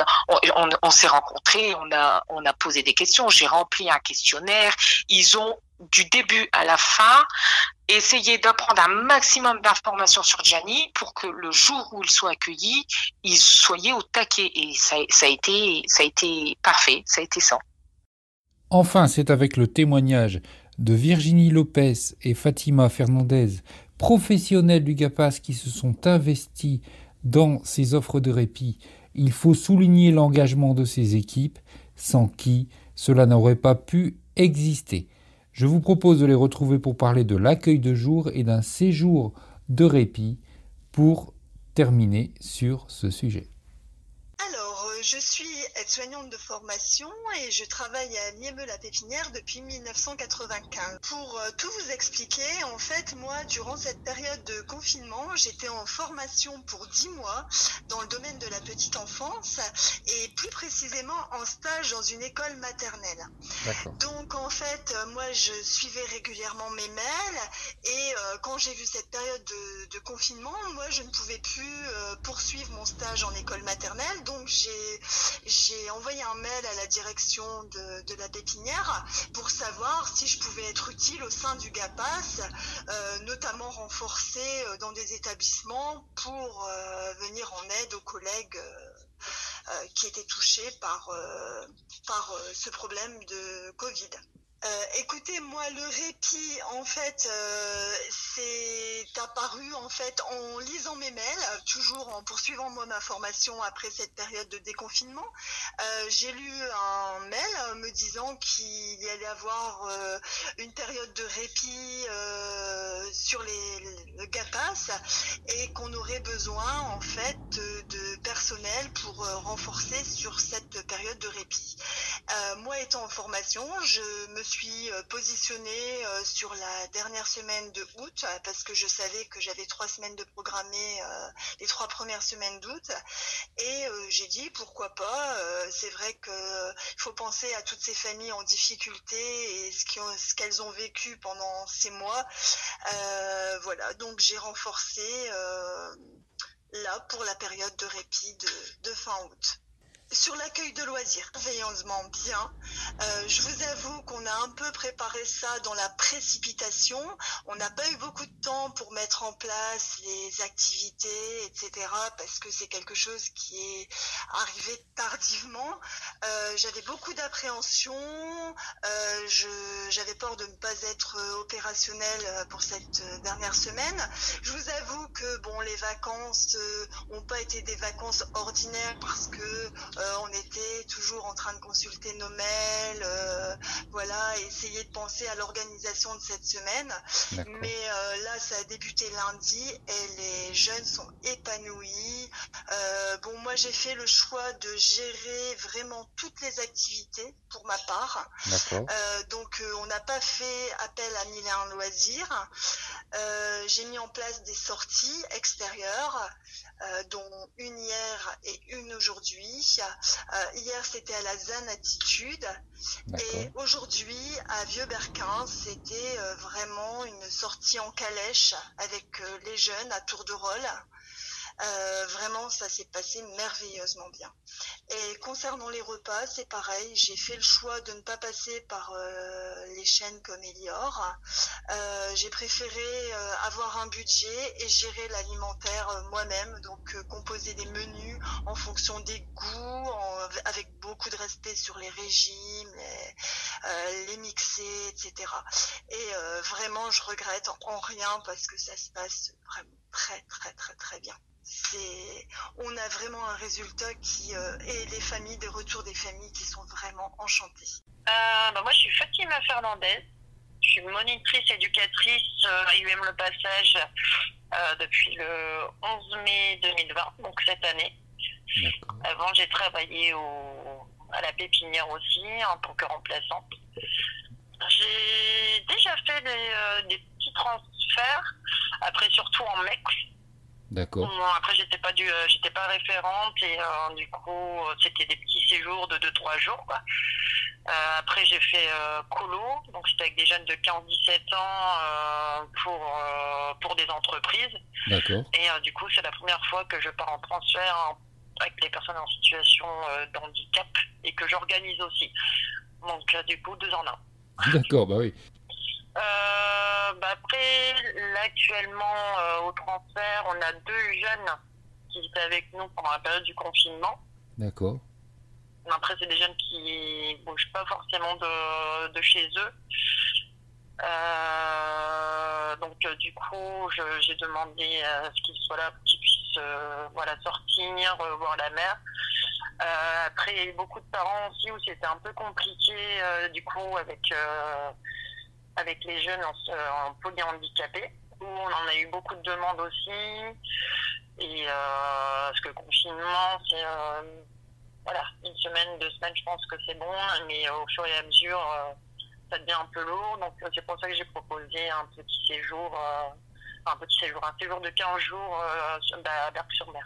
on, on, s'est rencontrés, on a, on a posé des questions. J'ai rempli un questionnaire. Ils ont du début à la fin essayé d'apprendre un maximum d'informations sur Gianni pour que le jour où il soit accueilli, il soit au taquet. Et ça, a été, ça a été parfait. Ça a été ça. Enfin, c'est avec le témoignage de Virginie Lopez et Fatima Fernandez professionnels du GAPAS qui se sont investis dans ces offres de répit, il faut souligner l'engagement de ces équipes, sans qui cela n'aurait pas pu exister. Je vous propose de les retrouver pour parler de l'accueil de jour et d'un séjour de répit pour terminer sur ce sujet. Je suis aide-soignante de formation et je travaille à Niemeux-la Pépinière depuis 1995. Pour euh, tout vous expliquer, en fait, moi, durant cette période de confinement, j'étais en formation pour 10 mois dans le domaine de la petite enfance et plus précisément en stage dans une école maternelle. Donc, en fait, euh, moi, je suivais régulièrement mes mails et euh, quand j'ai vu cette période de, confinement, moi, je ne pouvais plus poursuivre mon stage en école maternelle. Donc, j'ai j'ai envoyé un mail à la direction de, la pépinière pour savoir si je pouvais être utile au sein du GAPAS, euh, notamment renforcé euh, dans des établissements pour euh, venir en aide aux collègues qui étaient touchés par, par ce problème de Covid. Euh, écoutez, moi, le répit, en fait, euh, c'est apparu en fait en lisant mes mails, toujours en poursuivant moi ma formation après cette période de déconfinement. Euh, j'ai lu un mail me disant qu'il y allait avoir une période de répit sur les, le GAPAS et qu'on aurait besoin en fait de, personnel pour renforcer sur cette période de répit. moi, étant en formation, je me suis euh, positionnée euh, sur la dernière semaine de août parce que je savais que j'avais trois semaines de programmer euh, les trois premières semaines d'août et j'ai dit pourquoi pas. C'est vrai qu'il faut penser à toutes ces familles en difficulté et ce qu'elles ont, vécu pendant ces mois. voilà, donc j'ai renforcé là pour la période de répit de fin août. Sur l'accueil de loisirs, merveilleusement bien. Euh, je vous avoue qu'on a un peu préparé ça dans la précipitation. On n'a pas eu beaucoup de temps pour mettre en place les activités, etc. Parce que c'est quelque chose qui est arrivé tardivement. Euh, j'avais beaucoup d'appréhension. Euh, j'avais peur de ne pas être opérationnelle pour cette dernière semaine. Je vous avoue que bon, les vacances n'ont pas été des vacances ordinaires parce que on était toujours en train de consulter nos mails, euh, voilà, essayer de penser à l'organisation de cette semaine. Mais euh, là, ça a débuté lundi et les jeunes sont épanouis. bon, moi, j'ai fait le choix de gérer vraiment toutes les activités pour ma part. donc, on n'a pas fait appel à mille et un loisirs. j'ai mis en place des sorties extérieures, dont une hier et une aujourd'hui. Euh, hier, c'était à la Zan Attitude. Et aujourd'hui, à Vieux-Berquin, c'était euh, vraiment une sortie en calèche avec euh, les jeunes à tour de rôle. Euh, vraiment, ça s'est passé merveilleusement bien. Et concernant les repas, c'est pareil. J'ai fait le choix de ne pas passer par euh, les chaînes comme Elior. Euh, j'ai préféré avoir un budget et gérer l'alimentaire moi-même, donc composer des menus en fonction des goûts, avec beaucoup de respect sur les régimes, les, les mixer, etc. Et vraiment, je regrette en rien parce que ça se passe vraiment très très très très bien on a vraiment un résultat qui euh, et les familles, des retours des familles qui sont vraiment enchantées. Euh, bah, moi, je suis Fatima Fernandez. Je suis monitrice éducatrice euh, à UM Le Passage depuis le 11 mai 2020, donc cette année. Avant, j'ai travaillé à la pépinière aussi en tant que remplaçante. J'ai déjà fait des, des petits transferts, après surtout en MEX D'accord. après, j'étais pas du, euh, j'étais pas référente et euh, du coup, euh, c'était des petits séjours de 2-3 jours. Quoi. après, j'ai fait colo, donc c'était avec des jeunes de 15-17 ans pour pour des entreprises. D'accord. Et du coup, c'est la première fois que je pars en transfert avec les personnes en situation d'handicap et que j'organise aussi. Donc, du coup, deux en un. D'accord, bah oui. Euh, bah après, là, actuellement, euh, au transfert, on a deux jeunes qui étaient avec nous pendant la période du confinement. D'accord. Après, c'est des jeunes qui bougent pas forcément de, de chez eux. Euh, donc, du coup, j'ai demandé à ce qu'ils soient là pour qu'ils puissent voilà, sortir, voir la mer. après, il y a eu beaucoup de parents aussi où c'était un peu compliqué, du coup, avec avec les jeunes en, en polyhandicapés, où on en a eu beaucoup de demandes aussi. Et euh, parce que confinement, c'est euh, voilà, une semaine, deux semaines, je pense que c'est bon, mais au fur et à mesure, euh, ça devient un peu lourd. Donc c'est pour ça que j'ai proposé un petit séjour, un petit séjour, un séjour de 15 jours à Berck-sur-Mer.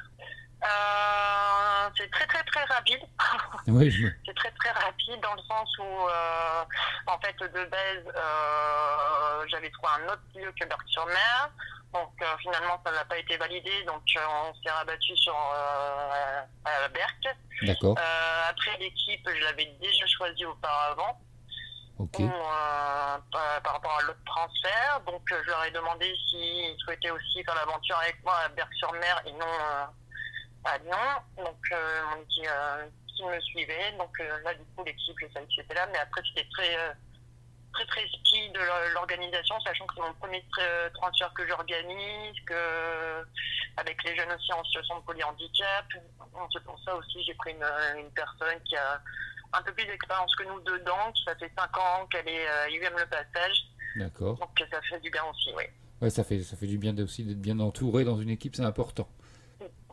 Euh, c'est très très très rapide. Oui, c'est très très rapide dans le sens où, euh, en fait, de base, euh, j'avais trouvé un autre lieu que Berck-sur-Mer. Donc finalement, ça n'a pas été validé, donc on s'est rabattu sur Berck. D'accord. après l'équipe, je l'avais déjà choisi auparavant. Ok. par, rapport à l'autre transfert, donc je leur ai demandé s'ils souhaitaient aussi faire l'aventure avec moi à Berck-sur-Mer et non à Lyon. Donc, euh, on dit euh, qui me suivait. Donc euh, là, du coup, l'équipe, je savais que c'était là. Mais après, c'était très, très, très speed de l'organisation, sachant que c'est mon premier transfert que j'organise, que avec les jeunes aussi en situation de polyhandicap. C'est pour ça aussi j'ai pris une, une, personne qui a un peu plus d'expérience que nous dedans, qui ça fait 5 ans qu'elle est à UM Le Passage. D'accord. Donc ça fait du bien aussi, oui. Ouais, ça fait, ça fait du bien aussi d'être bien entouré dans une équipe, c'est important.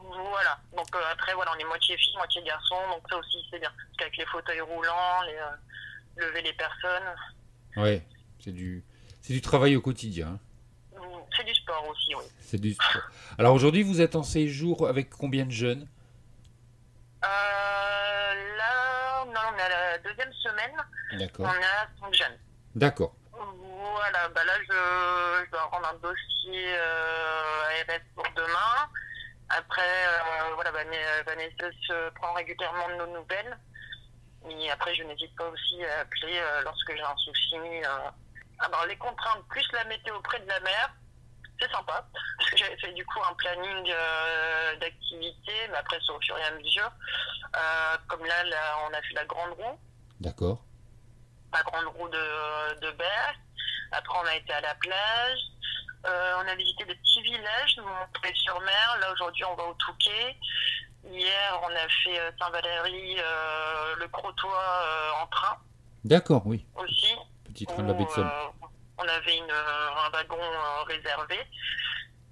Voilà. Donc euh, après, voilà, on est moitié fille, moitié garçon. Donc ça aussi, c'est bien. Parce qu'avec les fauteuils roulants, les, euh, lever les personnes. Ouais, c'est du, c'est du travail au quotidien. Mm, c'est du sport aussi, oui. C'est du sport. Alors aujourd'hui, vous êtes en séjour avec combien de jeunes? Euh, Là, non, on est à la deuxième semaine. D'accord. On a 5 jeunes. D'accord. Voilà, bah là, je, je, dois rendre un dossier ARS pour demain. Après, voilà, Vanessa se prend régulièrement de nos nouvelles. Mais après, je n'hésite pas aussi à appeler lorsque j'ai un souci. Alors, les contraintes plus la météo près de la mer, c'est sympa. Parce que j'avais fait du coup un planning d'activité, mais après, c'est au fur et à mesure. comme là, là, on a fait la grande roue. D'accord. La grande roue de, de Berck. Après, on a été à la plage. Euh, on a visité des petits villages, sur mer Là, aujourd'hui, on va au Touquet. Hier, on a fait euh, Saint-Valéry, euh, le Crotoy en train. D'accord, oui. Aussi. Petit train de la baie de Somme. on avait une, un wagon réservé.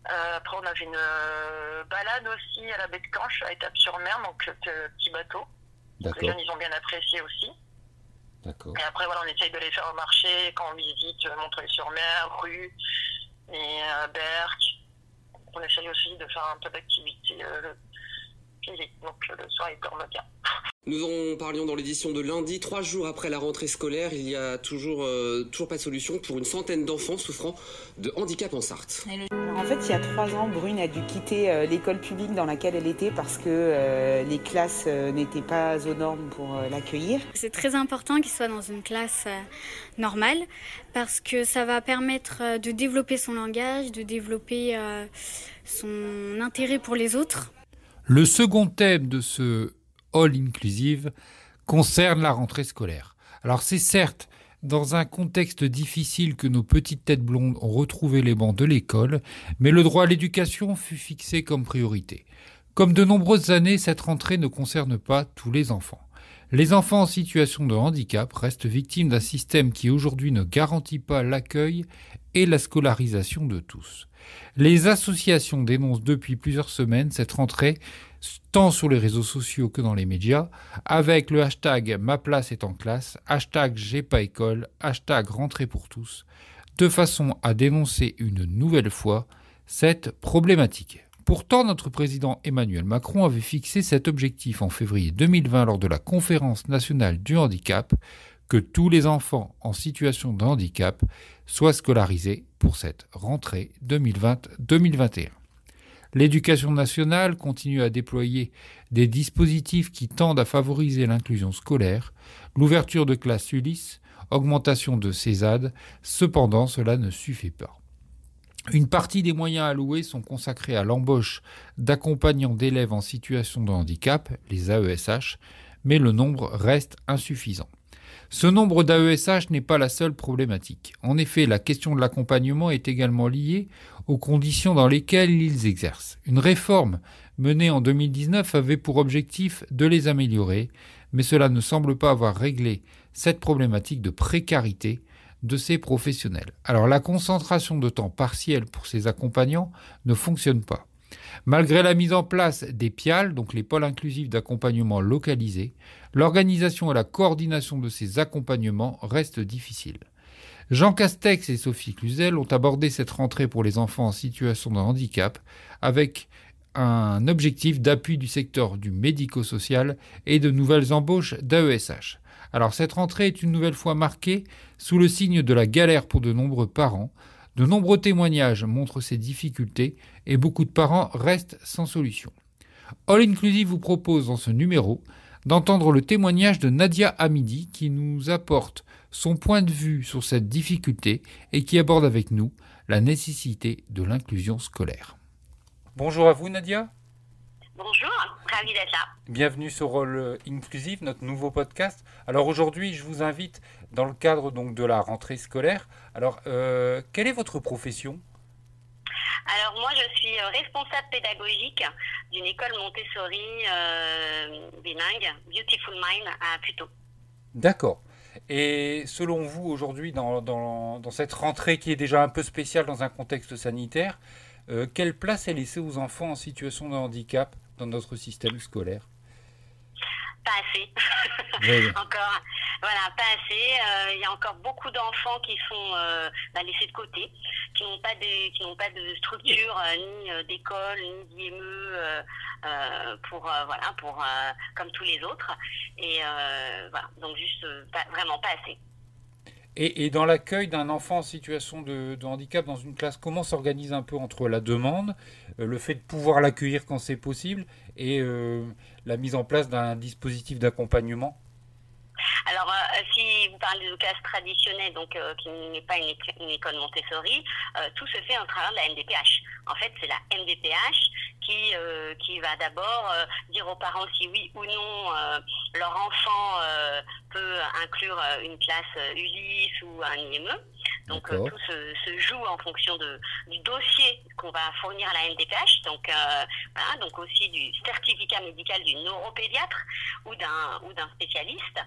après, on avait une balade aussi à la baie de Canche, à Étape-sur-Mer, donc petit bateau. Les jeunes, ils ont bien apprécié aussi. Et après, voilà, on essaye de les faire marcher quand on visite Montreuil-sur-Mer, Rue et euh, Berck. On essaye aussi de faire un peu d'activité Donc le soir, il tourne bien. Nous en parlions dans l'édition de lundi, trois jours après la rentrée scolaire. Il y a toujours, euh, toujours pas de solution pour une centaine d'enfants souffrant de handicap en Sarthe. En fait, il y a trois ans, Brune a dû quitter euh, l'école publique dans laquelle elle était parce que euh, les classes n'étaient pas aux normes pour l'accueillir. C'est très important qu'il soit dans une classe normale parce que ça va permettre de développer son langage, de développer son intérêt pour les autres. Le second thème de ce All Inclusive concerne la rentrée scolaire. Alors c'est certes dans un contexte difficile que nos petites têtes blondes ont retrouvé les bancs de l'école, mais le droit à l'éducation fut fixé comme priorité. Comme de nombreuses années, cette rentrée ne concerne pas tous les enfants. Les enfants en situation de handicap restent victimes d'un système qui aujourd'hui ne garantit pas l'accueil et la scolarisation de tous. Les associations dénoncent depuis plusieurs semaines cette rentrée tant sur les réseaux sociaux que dans les médias, avec le hashtag Ma place est en classe, hashtag J'ai pas école, hashtag Rentrée pour tous, de façon à dénoncer une nouvelle fois cette problématique. Pourtant, notre président Emmanuel Macron avait fixé cet objectif en février 2020 lors de la conférence nationale du handicap, que tous les enfants en situation de handicap soient scolarisés pour cette rentrée 2020-2021. L'éducation nationale continue à déployer des dispositifs qui tendent à favoriser l'inclusion scolaire, l'ouverture de classes Ulysse, augmentation de CESAD, cependant cela ne suffit pas. Une partie des moyens alloués sont consacrés à l'embauche d'accompagnants d'élèves en situation de handicap, les AESH, mais le nombre reste insuffisant. Ce nombre d'AESH n'est pas la seule problématique. En effet, la question de l'accompagnement est également liée aux conditions dans lesquelles ils exercent. Une réforme menée en 2019 avait pour objectif de les améliorer, mais cela ne semble pas avoir réglé cette problématique de précarité de ces professionnels. Alors la concentration de temps partiel pour ces accompagnants ne fonctionne pas. Malgré la mise en place des PIAL, donc les pôles inclusifs d'accompagnement localisés, l'organisation et la coordination de ces accompagnements restent difficiles. Jean Castex et Sophie Cluzel ont abordé cette rentrée pour les enfants en situation de handicap avec un objectif d'appui du secteur du médico-social et de nouvelles embauches d'AESH. Alors cette rentrée est une nouvelle fois marquée sous le signe de la galère pour de nombreux parents. De nombreux témoignages montrent ces difficultés et beaucoup de parents restent sans solution. All Inclusive vous propose dans ce numéro d'entendre le témoignage de Nadia Hamidi qui nous apporte son point de vue sur cette difficulté et qui aborde avec nous la nécessité de l'inclusion scolaire. Bonjour à vous Nadia. Bonjour, ravi d'être là. Bienvenue sur Rôle Inclusive, notre nouveau podcast. Alors aujourd'hui, je vous invite dans le cadre donc de la rentrée scolaire. Alors, euh, quelle est votre profession? Alors moi, je suis euh, responsable pédagogique d'une école Montessori euh, bilingue, Beautiful Mind à Puteaux. D'accord. Et selon vous, aujourd'hui, dans, dans, cette rentrée qui est déjà un peu spéciale dans un contexte sanitaire, euh, quelle place est laissée aux enfants en situation de handicap dans notre système scolaire? Pas assez. Encore, voilà, pas assez. Euh, il y a encore beaucoup d'enfants qui sont euh, bah, laissés de côté, qui n'ont pas de, qui n'ont pas de structure ni d'école ni d'IME euh, pour voilà pour comme tous les autres et voilà donc juste vraiment pas assez. Et, dans l'accueil d'un enfant en situation de, handicap dans une classe, comment s'organise un peu entre la demande, euh, le fait de pouvoir l'accueillir quand c'est possible, et euh, la mise en place d'un dispositif d'accompagnement alors, euh, si vous parlez de classe traditionnelle, donc qui n'est pas une, école Montessori, tout se fait en travers de la MDPH. En fait, c'est la MDPH qui, qui va d'abord dire aux parents si oui ou non leur enfant peut inclure une classe Ulysse ou un IME. Donc euh, tout se, joue en fonction de, du dossier qu'on va fournir à la MDPH, donc, euh, voilà, donc aussi du certificat médical du neuropédiatre ou d'un ou d'un spécialiste euh,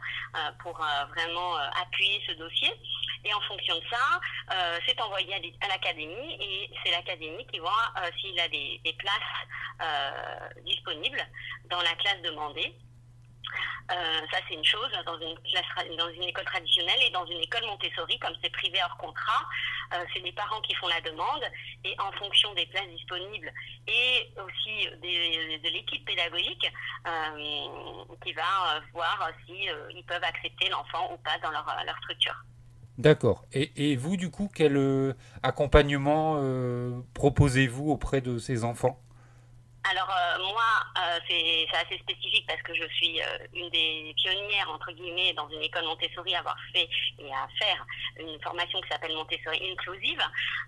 pour vraiment appuyer ce dossier. Et en fonction de ça, c'est envoyé à, l'académie et c'est l'académie qui voit s'il a des, des places disponibles dans la classe demandée. Euh, ça, c'est une chose dans une, dans une école traditionnelle et dans une école Montessori, comme c'est privé hors contrat, euh, c'est les parents qui font la demande et en fonction des places disponibles et aussi de l'équipe pédagogique euh, qui va voir si ils peuvent accepter l'enfant ou pas dans leur, structure. D'accord. Et, vous, du coup, quel accompagnement proposez-vous auprès de ces enfants? Alors euh, moi, euh, c'est assez spécifique parce que je suis euh, une des pionnières, entre guillemets, dans une école Montessori à avoir fait et à faire une formation qui s'appelle Montessori Inclusive,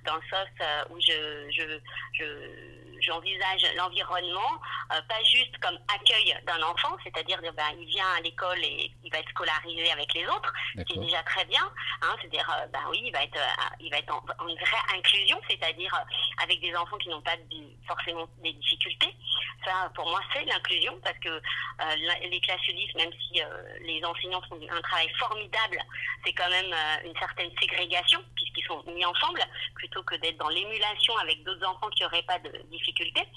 dans le sens où je, je, je j'envisage l'environnement euh, pas juste comme accueil d'un enfant, c'est-à-dire ben, il vient à l'école et il va être scolarisé avec les autres, c'est déjà très bien. Hein, c'est-à-dire, euh, ben oui, il va être, euh, il va être en, vraie inclusion, c'est-à-dire avec des enfants qui n'ont pas forcément des difficultés. Ça, pour moi, c'est l'inclusion parce que les classes ULIS, même si les enseignants font un travail formidable, c'est quand même une certaine ségrégation puisqu'ils sont mis ensemble plutôt que d'être dans l'émulation avec d'autres enfants qui n'auraient pas de difficultés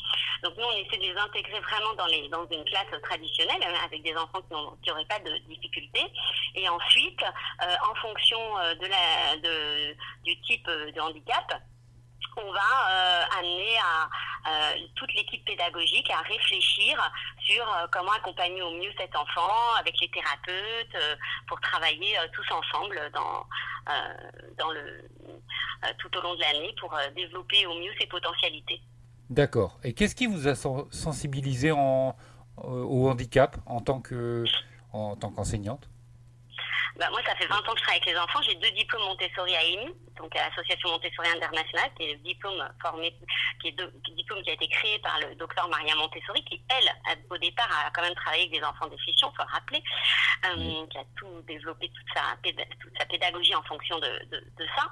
donc nous, on essaie de les intégrer vraiment dans, les, dans une classe traditionnelle hein, avec des enfants qui n'auraient pas de difficultés. Et ensuite, euh, en fonction euh, de la, de, du type de handicap, on va euh, amener à, toute l'équipe pédagogique à réfléchir sur comment accompagner au mieux cet enfant avec les thérapeutes pour travailler tous ensemble dans, dans le, tout au long de l'année pour développer au mieux ses potentialités. D'accord. Et qu'est-ce qui vous a sensibilisé en, au handicap en tant que en tant qu'enseignante? Bah, moi, ça fait 20 ans que je travaille avec les enfants. J'ai deux diplômes Montessori à EMI, donc à l'Association Montessori Internationale, qui est le diplôme formé, qui est de, diplôme qui a été créé par le docteur Maria Montessori, qui, elle, au départ, a quand même travaillé avec des enfants déficients, faut le rappeler, euh, qui a tout développé, toute sa, toute sa pédagogie en fonction de, de, de ça,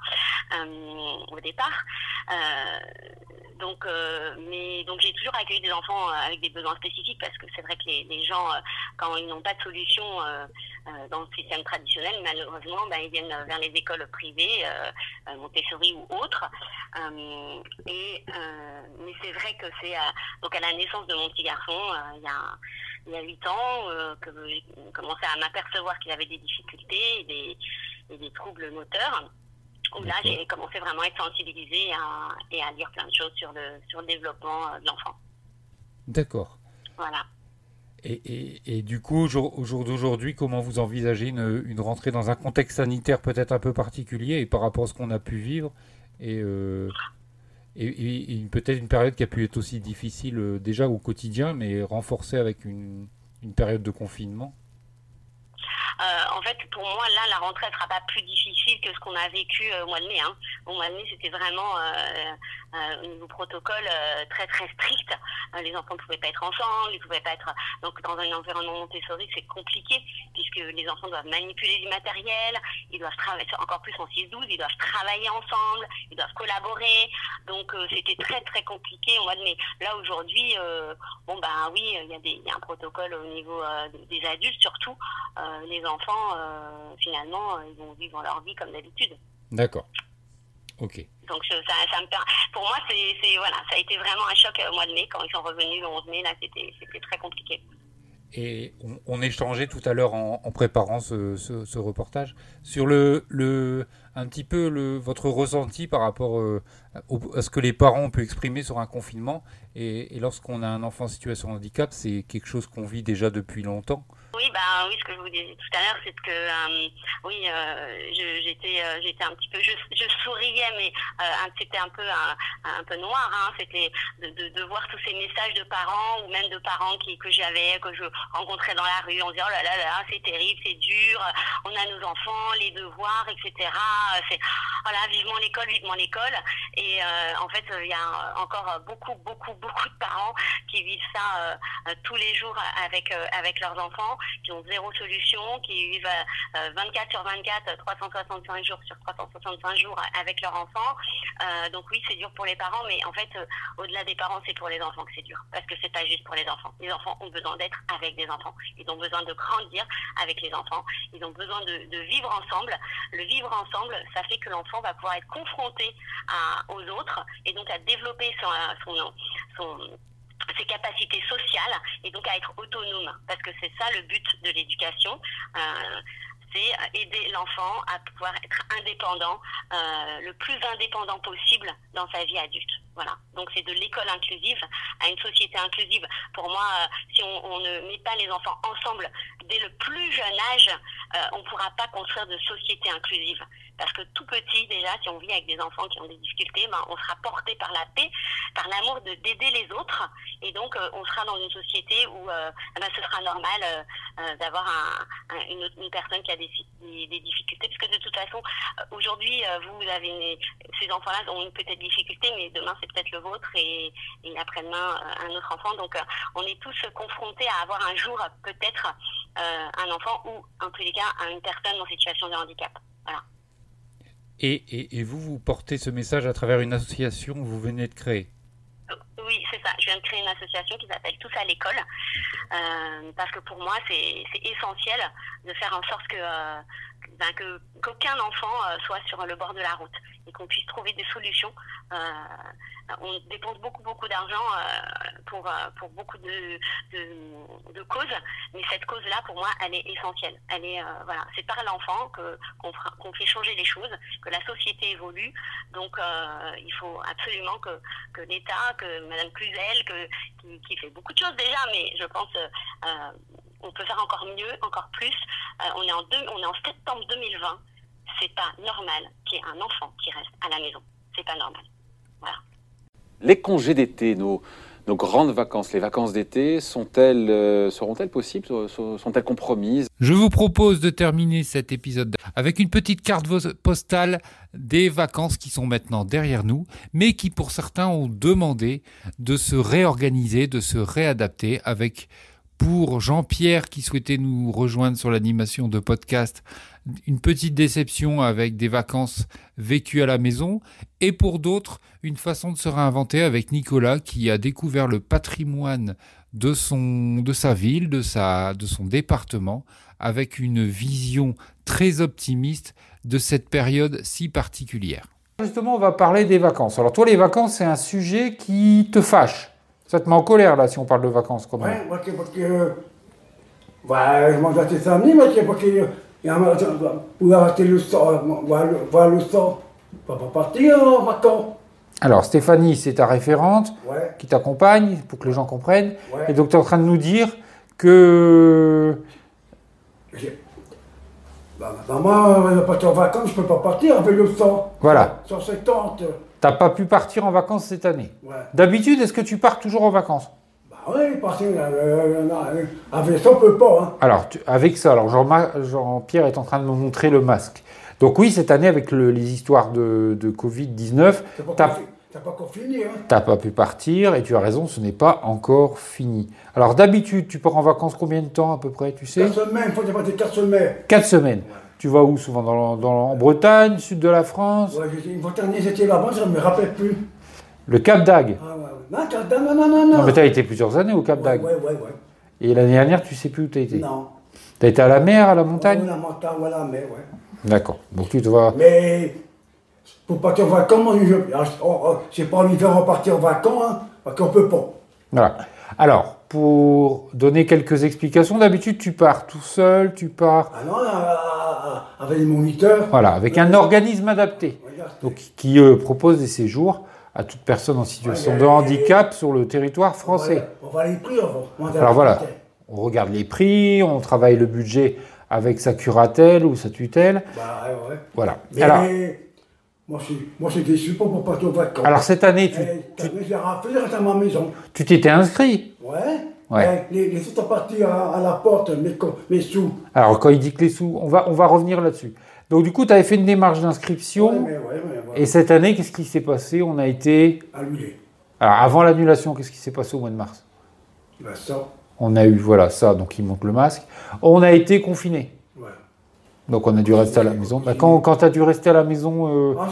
euh, au départ. Euh, donc, mais donc j'ai toujours accueilli des enfants avec des besoins spécifiques parce que c'est vrai que les, les gens, quand ils n'ont pas de solution dans le système traditionnel, malheureusement, ben, ils viennent vers les écoles privées, Montessori ou autres. Euh, et, mais c'est vrai que c'est à, donc à la naissance de mon petit garçon, il y a il y a 8 ans, que j'ai commencé à m'apercevoir qu'il avait des difficultés et des, et des troubles moteurs. Où là, j'ai commencé vraiment à être sensibilisée et à, et à lire plein de choses sur le, sur le développement de l'enfant. D'accord. Voilà. Et, du coup, au jour, d'aujourd'hui, comment vous envisagez une, rentrée dans un contexte sanitaire peut-être un peu particulier et par rapport à ce qu'on a pu vivre et, euh, peut-être une période qui a pu être aussi difficile euh, déjà au quotidien, mais renforcée avec une, période de confinement? En fait, pour moi, là, la rentrée ne sera pas plus difficile que ce qu'on a vécu au mois de mai. Hein. Au mois de mai, c'était vraiment un nouveau protocole très très strict. les enfants ne pouvaient pas être ensemble, ils pouvaient pas être. Donc, dans un environnement Montessori, c'est compliqué puisque les enfants doivent manipuler du matériel, ils doivent travailler encore plus en 6-12, ils doivent travailler ensemble, ils doivent collaborer. Donc, c'était très très compliqué au mois de mai. Là, aujourd'hui, bon ben oui, il y, y, a un protocole au niveau des adultes, surtout les enfants, finalement, ils vont vivre leur vie comme d'habitude. D'accord. Ok. Donc ça, ça me pour moi c'est voilà ça a été vraiment un choc euh, au mois de mai quand ils sont revenus le 11 mai là c'était très compliqué. Et on, échangeait tout à l'heure en, préparant ce, ce, reportage sur le, le un petit peu le, votre ressenti par rapport euh, à ce que les parents ont pu exprimer sur un confinement. Et, lorsqu'on a un enfant en situation de handicap, c'est quelque chose qu'on vit déjà depuis longtemps. Oui, bah oui, ce que je vous disais tout à l'heure, c'est que euh, oui, euh, j'étais, un petit peu, je, souriais, mais c'était un peu un, un, peu noir. Hein, c'était de, de, de, voir tous ces messages de parents ou même de parents qui que j'avais, que je rencontrais dans la rue. On disait oh là là là, c'est terrible, c'est dur. On a nos enfants, les devoirs, etc. C'est voilà, vivement l'école, vivement l'école. Et en fait, il y a encore beaucoup, beaucoup, beaucoup de parents qui vivent ça tous les jours avec avec leurs enfants qui ont zéro solution, qui vivent 24 sur 24, 365 jours sur 365 jours avec leurs enfants. Euh, donc oui, c'est dur pour les parents, mais en fait, euh, au-delà des parents, c'est pour les enfants que c'est dur, parce que c'est pas juste pour les enfants. Les enfants ont besoin d'être avec des enfants. Ils ont besoin de grandir avec les enfants. Ils ont besoin de vivre ensemble. Le vivre ensemble, ça fait que l'enfant va pouvoir être confronté aux autres et donc à développer son, son, ses capacités sociales et donc à être autonome. Parce que c'est ça le but de l'éducation euh, c'est aider l'enfant à pouvoir être indépendant euh, le plus indépendant possible dans sa vie adulte. Voilà. Donc c'est de l'école inclusive à une société inclusive. Pour moi euh, si on, ne met pas les enfants ensemble dès le plus jeune âge euh, on ne pourra pas construire de société inclusive parce que tout petit, déjà, si on vit avec des enfants qui ont des difficultés, ben, on sera porté par la paix, par l'amour d'aider les autres. Et donc, euh, on sera dans une société où euh, ben, ce sera normal euh, d'avoir un, un, une, personne qui a des, difficultés. Parce que de toute façon, aujourd'hui, vous, avez ces enfants-là ont peut-être des difficultés, mais demain, c'est peut-être le vôtre et, et après-demain, un autre enfant. Donc, on est tous confrontés à avoir un jour peut-être un enfant ou, en tous les cas, une personne en situation de handicap. Voilà. Et, et, et, vous, vous portez ce message à travers une association que vous venez de créer Oui, c'est ça. Je viens de créer une association qui s'appelle Tous à l'école. Euh, parce que pour moi, c'est essentiel de faire en sorte que, euh, ben, qu'aucun enfant euh, soit sur le bord de la route et qu'on puisse trouver des solutions. Euh, on dépense beaucoup, beaucoup d'argent euh, pour, euh, pour beaucoup de, de, causes, mais cette cause-là, pour moi, elle est essentielle. Elle est, euh, voilà, c'est par l'enfant que, qu'on, fait changer les choses, que la société évolue. Donc, il faut absolument que, que l'État, que Madame Cluzel, que, qui, fait beaucoup de choses déjà, mais je pense on peut faire encore mieux, encore plus. on, est en deux, on est en septembre 2020 c'est pas normal qu'il y ait un enfant qui reste à la maison. C'est pas normal. Voilà. Les congés d'été, nos, nos, grandes vacances, les vacances d'été, sont-elles, euh, seront-elles possibles Sont-elles compromises? Je vous propose de terminer cet épisode avec une petite carte postale des vacances qui sont maintenant derrière nous, mais qui pour certains ont demandé de se réorganiser, de se réadapter avec pour Jean-Pierre qui souhaitait nous rejoindre sur l'animation de podcast, une petite déception avec des vacances vécues à la maison, et pour d'autres, une façon de se réinventer avec Nicolas qui a découvert le patrimoine de, son, de sa ville, de, sa, de son département, avec une vision très optimiste de cette période si particulière. Justement, on va parler des vacances. Alors toi, les vacances, c'est un sujet qui te fâche. Ça te met en colère, là, si on parle de vacances, quand même. Oui, parce que, parce que bah, je mange à tes samedis, parce que, parce que pour arrêter le sang, voir le, voir le sang, on va pas partir en vacances. Alors, Stéphanie, c'est ta référente ouais. qui t'accompagne, pour que les gens comprennent. Ouais. Et donc, tu es en train de nous dire que... Bah, maman, elle va partir en vacances, je peux pas partir avec le sang. Voilà. 170. T'as pas pu partir en vacances cette année. Ouais. D'habitude, est-ce que tu pars toujours en vacances? Oui, euh, avec ça, on peut pas. Hein. Alors, tu, avec ça, alors Jean-Pierre Jean est en train de me montrer le masque. Donc oui, cette année, avec le, les histoires de, de Covid-19, t'as pas, pas encore fini. Hein. T'as pas pu partir, et tu as raison, ce n'est pas encore fini. Alors d'habitude, tu pars en vacances combien de temps à peu près, tu sais? 4 semaines, il faut dépasser 4 semaines. 4 semaines. Ouais. Tu vas où souvent dans, dans, En Bretagne, sud de la France? Ouais, une fois dernier, j'étais là-bas, je ne me rappelle plus. Le Cap d'Agde ah, ouais. D'Agde, non, non, non, non. Non, mais tu as été plusieurs années au Cap ouais, d'Agde. Ouais, ouais, ouais. Et l'année dernière, tu sais plus où tu as été Non. Tu as été à la mer, à la montagne Oui, la montagne, ou à la mer, ouais. D'accord. Donc tu te vois. Mais pour partir en vacances, je n'ai pas envie de repartir en vacances, hein, parce qu'on ne peut pas. Voilà. Alors, pour donner quelques explications. D'habitude, tu pars tout seul, tu pars. Ah non, là, avec les moniteurs. Voilà, avec un organisme adapté, donc qui euh, propose des séjours à toute personne en situation de handicap sur le territoire français. On va les prix, on va. Alors voilà, on regarde les prix, on travaille le budget avec sa curatelle ou sa tutelle. Bah, ouais. Voilà. Mais Alors, moi, je déçu pas pour partir aux vacances. alors cette année, tu Eh, J'ai reste à ma maison. tu t'étais inscrit. Ouais. Ouais. Les, les autres sont partis à, à la porte, mes sous. Alors quand il dit que les sous, on va, on va revenir là-dessus. Donc du coup, tu avais fait une démarche d'inscription. Ouais, mais ouais, ouais, ouais. Et cette année, qu'est-ce qui s'est passé? On a été... Annulé. Alors avant l'annulation, qu'est-ce qui s'est passé au mois de mars? Ben, ça. On a eu, voilà, ça, donc il monte le masque. On a été confinés. Ouais. Donc on a dû rester à la maison. Bah, quand quand tu as dû rester à la maison, euh, Ah,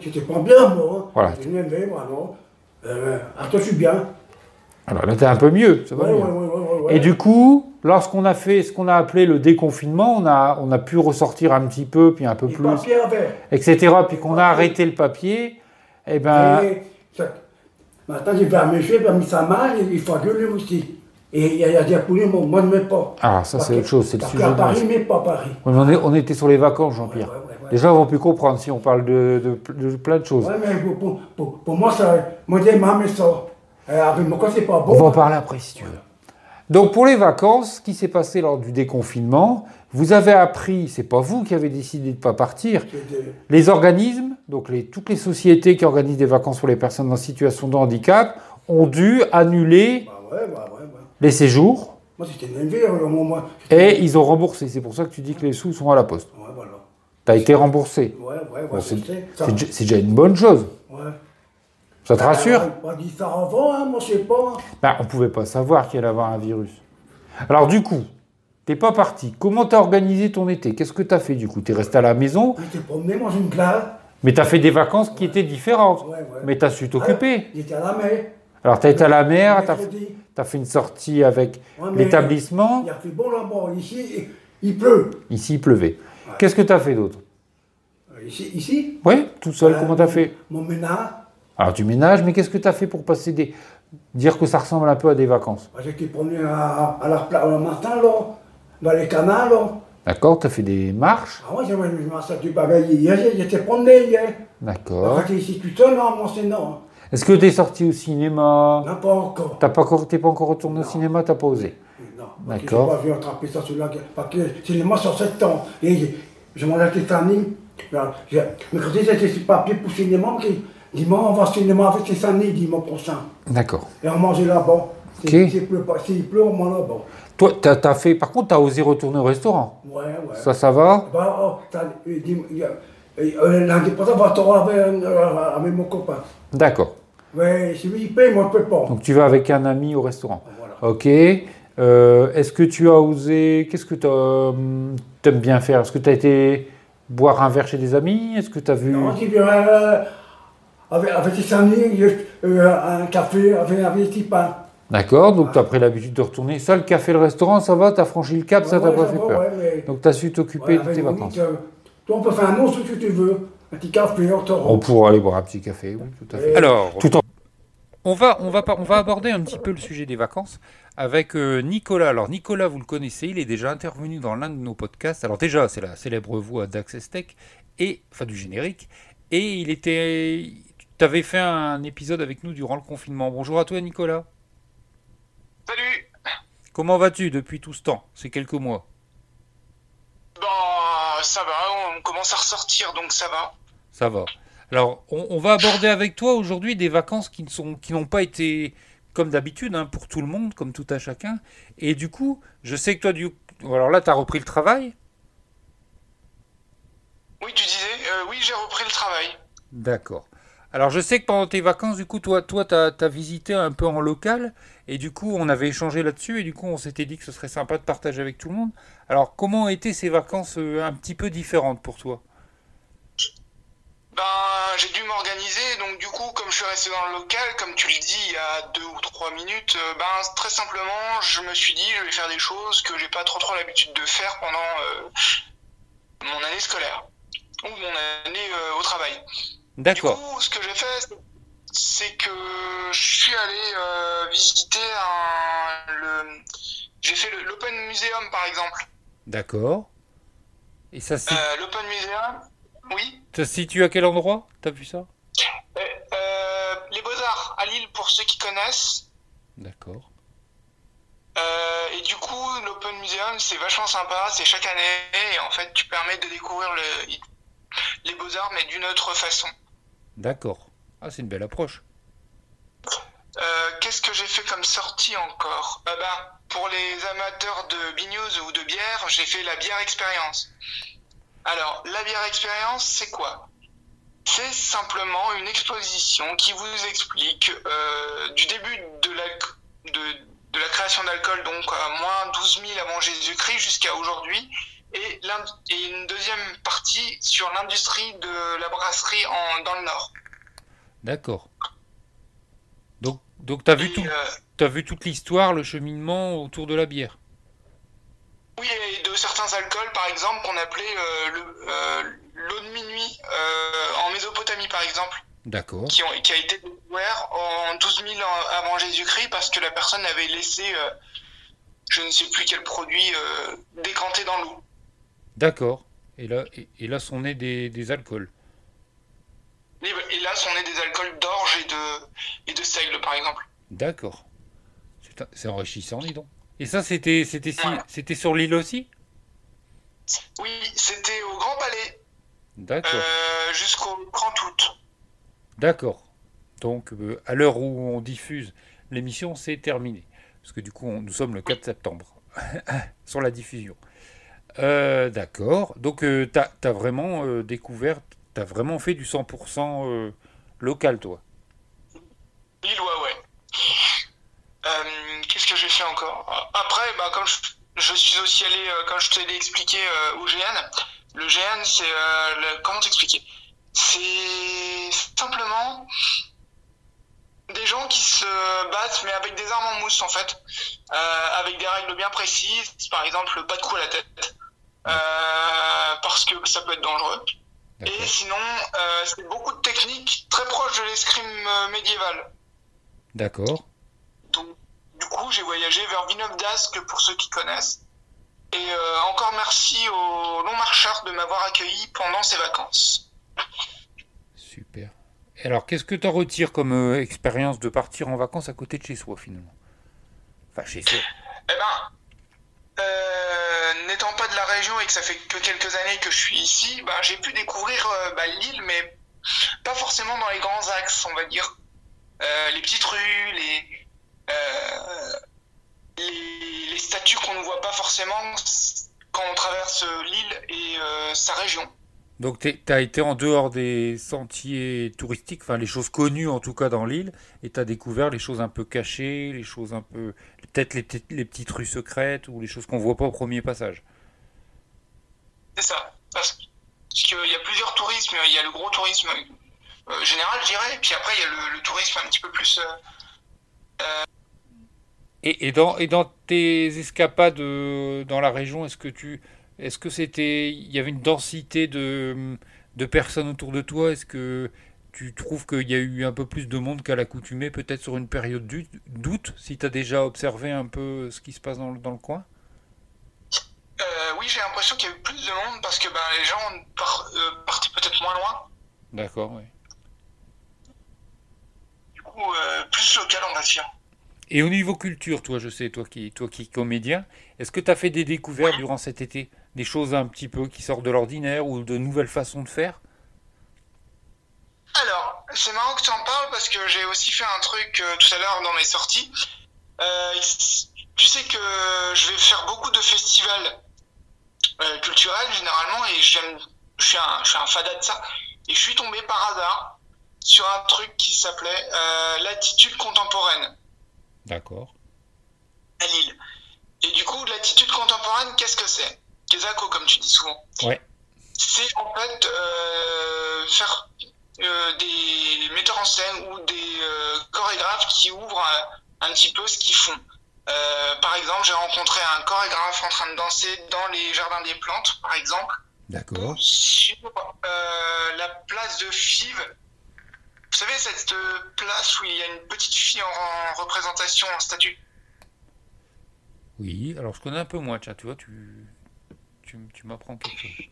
j'étais pas bien, moi. hein. Voilà. J'étais énervé, moi, non. Euh, toi, je suis bien. alors là, tu un peu mieux. Ça va Ouais, mieux. ouais, ouais, ouais, ouais, Et du coup, lorsqu'on a fait ce qu'on a appelé le déconfinement, on a, on a pu ressortir un petit peu, puis un peu plus, etc. Puis qu'on a arrêté le papier, eh ben, Et ça- Maintenant, j'ai fait un monsieur, il a mis sa main, il faut gueuler aussi. Et il y a des poulets, moi, moi, je ne mets pas. ah, ça Parce c'est autre chose, c'est le parce sujet. qu'à de Paris, mais pas Paris. Mais on, est- on était sur les vacances, Jean-Pierre. Les gens vont plus comprendre si on parle de, de- de plein de choses. Ouais, mais pour, pour, pour, pour moi, ça, moi, j'ai ça. Euh, avec moi, quoi, c'est pas bon. On va en parler après si tu veux. Donc pour les vacances, ce qui s'est passé lors du déconfinement, vous avez appris, c'est pas vous qui avez décidé de ne pas partir, les organismes, donc les, toutes les sociétés qui organisent des vacances pour les personnes en situation de handicap, ont dû annuler Ouais, ouais, ouais, ouais. les séjours Moi, au moment. et ils ont remboursé. C'est pour ça que tu dis que les sous sont à la poste. Ouais, voilà. Tu as été remboursé. Ouais, ouais, ouais, Bon, je c'est déjà- c'est déjà une bonne chose. Ouais. Ça te rassure On dit ça avant, hein, moi, je sais pas. Ben, on ne pouvait pas savoir qu'il allait avoir un virus. Alors du coup, t'es pas parti. Comment t'as organisé ton été? Qu'est-ce que t'as fait du coup? T'es resté à la maison, J'étais promené, moi, j'ai une classe. mais t'as fait des vacances qui étaient différentes. Ouais, ouais. Mais t'as su t'occuper. J'étais à la mer. Alors t'as été à la mer, t'as as fait une sortie avec Ouais, l'établissement. Il a fait bon là-bas. Ici, il- il pleut. Ici, il pleuvait. Qu'est-ce que t'as fait d'autre? Euh, Ici, ici? Oui, tout seul, Euh, comment t'as fait? mon ménage, Alors tu ménages, mais qu'est-ce que t'as fait pour passer des... Dire que ça ressemble un peu à des vacances? Bah, j'étais promené à, à la plage le matin, là, dans les canals. Là. D'accord T'as fait des marches? Ah ouais, je marché du bagaille hier, j'étais promené hier. D'accord. Quand ici tout seul, non, moi, c'est non. Est-ce que t'es sorti au cinéma? Non, pas encore. T'as pas encore, t'es pas encore retourné au cinéma, t'as pas osé? Non. D'accord. Je n'ai pas vu attraper ça sur la Parce que c'est les mois sur 7 ans. Et j'ai- je m'en ai Titanic. Mais quand j'étais sur papier pour le cinéma, qui dimanche, on va au cinéma avec Titanic dimanche prochain. D'accord. Et on mange là-bas. Ok. S'il pleut, pas- s'il pleut, on mange là-bas. Toi, t'as, t'as fait... Par contre, t'as osé retourner au restaurant Ouais, ouais. Ça, ça va Bah, oh, euh, Lundi prochain, on va te voir avec, euh, avec mon copain. D'accord. Ouais, si lui il paye, moi je peux pas. Donc tu vas avec un ami au restaurant. Ok. Euh, est-ce que tu as osé... Qu'est-ce que tu aimes bien faire? Est-ce que tu as été boire un verre chez des amis? Est-ce que tu as vu... Non, j'ai vu avec, avec euh, un café avec un petit pain. D'accord, donc tu as pris l'habitude de retourner. Ça, le café, le restaurant, ça va? Tu as franchi le cap, ça t'a ouais, pas ça fait va, peur. ouais, mais- Donc tu as su t'occuper Ouais, de tes vacances. euh, toi, on peut faire un monstre si tu veux. Un petit café, on te rend. On pourra aller boire un petit café, oui, tout à fait. Et- Alors, tout en... on, va, on, va, pas- on va aborder un petit peu le sujet des vacances avec euh, Nicolas. Alors, Nicolas, vous le connaissez, il est déjà intervenu dans l'un de nos podcasts. Alors, déjà, c'est la célèbre voix d'Access Tech, et, enfin du générique. Et il était. Tu avais fait un épisode avec nous durant le confinement. Bonjour à toi, Nicolas. Salut Comment vas-tu depuis tout ce temps Ces quelques mois? Bah, ça va, on commence à ressortir, donc ça va. Ça va. Alors, on, on va aborder avec toi aujourd'hui des vacances qui ne sont, qui n'ont pas été comme d'habitude hein, pour tout le monde, comme tout à chacun. Et du coup, je sais que toi, du, alors là, tu as repris le travail? Oui, tu disais, euh, oui, j'ai repris le travail. D'accord. Alors, je sais que pendant tes vacances, du coup, toi, toi, t'as as visité un peu en local, et du coup, on avait échangé là-dessus, et du coup, on s'était dit que ce serait sympa de partager avec tout le monde. Alors, comment été ces vacances euh, un petit peu différentes pour toi? Ben, j'ai dû m'organiser, donc du coup, comme je suis resté dans le local, comme tu le dis il y a deux ou trois minutes, euh, ben, très simplement, je me suis dit, je vais faire des choses que j'ai pas trop trop l'habitude de faire pendant euh, mon année scolaire ou mon année au travail. D'accord. Du coup, ce que j'ai fait, c'est que je suis allé euh, visiter un, le, j'ai fait l'Open Museum par exemple. D'accord. Et ça, Euh, L'Open Museum, oui. ça se situe à quel endroit? T'as vu ça? Euh, les Beaux-Arts à Lille pour ceux qui connaissent. D'accord. Et du coup, l'Open Museum, c'est vachement sympa, c'est chaque année, et en fait, tu permets de découvrir le, les beaux-arts, mais d'une autre façon. D'accord. Ah, c'est une belle approche. Euh, Qu'est-ce que j'ai fait comme sortie encore? Euh, ben, Pour les amateurs de bignouse ou de bière, j'ai fait la bière expérience. Alors, la bière expérience, c'est quoi? C'est simplement une exposition qui vous explique euh, du début de la, de, de la création d'alcool, donc à moins 12 000 avant Jésus-Christ jusqu'à aujourd'hui, et, une deuxième partie sur l'industrie de la brasserie en, dans le Nord. D'accord. Donc, donc t'as vu, tout, euh, vu toute l'histoire, le cheminement autour de la bière? Oui, et de certains alcools, par exemple, qu'on appelait euh, le- euh, l'eau de minuit euh, en Mésopotamie, par exemple, D'accord. qui, qui a été découvert en 12 000 ans avant Jésus-Christ parce que la personne avait laissé, euh, je ne sais plus quel produit, euh, décanté dans l'eau. D'accord. Et là, et, et là sont nés des, des alcools. Et, là, sont nés des alcools d'orge et de, et de seigle, par exemple. D'accord. C'est, enrichissant, dis donc. Et ça, c'était, c'était, si- c'était sur l'île aussi? Oui, c'était au Grand Palais D'accord. euh, jusqu'au 30 août. D'accord. Donc, euh, à l'heure où on diffuse l'émission, c'est terminé. Parce que du coup, on- nous sommes le 4 septembre sur la diffusion. Euh, D'accord. Donc, tu as, vraiment euh, découvert, tu vraiment fait du 100% euh, local, toi? Lillois, ouais. Euh, Qu'est-ce que j'ai fait encore? Après, bah, je, suis aussi allé, euh, comme je te l'ai expliqué euh, au GN, le GN, c'est. euh, comment t'expliquer? C'est simplement des gens qui se battent, mais avec des armes en mousse, en fait. Euh, avec des règles bien précises, par exemple, pas de coup à la tête. Euh, parce que ça peut être dangereux. Et sinon, euh, c'est beaucoup de techniques très proches de l'escrime euh, médiéval. D'accord. Du coup, j'ai voyagé vers Villeneuve d'Ascq pour ceux qui connaissent. Et euh, encore merci aux long marcheurs de m'avoir accueilli pendant ces vacances. Super. Et alors, qu'est-ce que tu en retires comme euh, expérience de partir en vacances à côté de chez soi, finalement? Enfin, chez soi. Eh ben, euh, n'étant pas de la région et que ça fait que quelques années que je suis ici, ben, j'ai pu découvrir euh, bah, l'île, mais pas forcément dans les grands axes, on va dire. Euh, les petites rues, les, euh, les, les statues qu'on ne voit pas forcément quand on traverse l'île et sa région. Donc, tu as été en dehors des sentiers touristiques, enfin, les choses connues en tout cas dans l'île, et tu as découvert les choses un peu cachées, les choses un peu. Peut-être les, petites- les petites rues secrètes ou les choses qu'on voit pas au premier passage. C'est ça. Parce qu'il y a plusieurs tourismes. Il y a le gros tourisme euh, général, je dirais, et puis après, il y a le, le tourisme un petit peu plus. euh, Et, et dans, et dans tes escapades euh, dans la région, est-ce que tu, est-ce que c'était, il y avait une densité de, de personnes autour de toi? Est-ce que tu trouves qu'il y a eu un peu plus de monde qu'à l'accoutumée, peut-être sur une période d'août, si tu as déjà observé un peu ce qui se passe dans, le- dans le coin? Euh, oui, j'ai l'impression qu'il y a eu plus de monde parce que ben, les gens par- euh, partaient peut-être moins loin. D'accord, oui. Du coup, euh, plus local, on va dire. Et au niveau culture, toi, je sais, toi qui, toi qui es comédien, est-ce que tu as fait des découvertes durant cet été? Des choses un petit peu qui sortent de l'ordinaire ou de nouvelles façons de faire? Alors, c'est marrant que tu en parles parce que j'ai aussi fait un truc euh, tout à l'heure dans mes sorties. Euh, tu sais que je vais faire beaucoup de festivals euh, culturels généralement et j'aime, je suis un, je suis un fada de ça. Et je suis tombé par hasard sur un truc qui s'appelait l'attitude contemporaine D'accord. à Lille. Et du coup, l'attitude contemporaine, qu'est-ce que c'est? Kezako, comme tu dis souvent. Ouais. c'est en fait faire euh, des metteurs en scène ou des euh, chorégraphes qui ouvrent un, un petit peu ce qu'ils font. Euh, par exemple, j'ai rencontré un chorégraphe en train de danser dans les jardins des plantes, par exemple, D'accord. sur euh, la place de Fives, Vous savez, cette euh, place où il y a une petite fille en, représentation, en statue Oui, alors je connais un peu moins, tiens, tu vois, tu, tu, tu m'apprends quelque chose.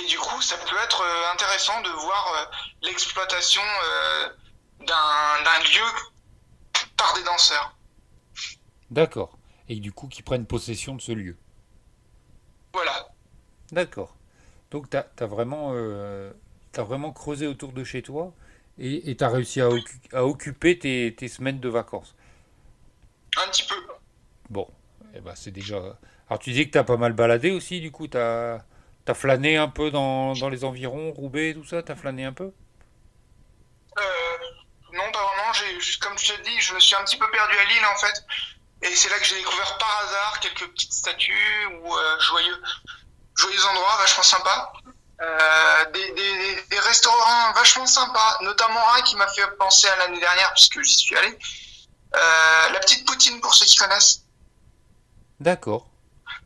Et du coup, ça peut être euh, intéressant de voir euh, l'exploitation d'un lieu par des danseurs. D'accord. Et du coup, qui prennent possession de ce lieu. Voilà. D'accord. Donc, tu as, vraiment, euh, vraiment creusé autour de chez toi et tu as réussi à, à occuper tes, tes, semaines de vacances. Un petit peu. Bon, eh ben, c'est déjà. Alors, tu dis que tu as pas mal baladé aussi, du coup, tu as, as, flâné un peu dans, dans les environs, Roubaix, tout ça? Tu as flâné un peu? Euh, Non, pas vraiment. Comme je te dis, je me suis un petit peu perdu à Lille en fait. Et c'est là que j'ai découvert par hasard quelques petites statues ou euh, joyeux, joyeux endroits vachement sympas. Euh, des, des, des, restaurants vachement sympas, notamment un qui m'a fait penser à l'année dernière puisque j'y suis allé. Euh, la petite Poutine pour ceux qui connaissent. D'accord.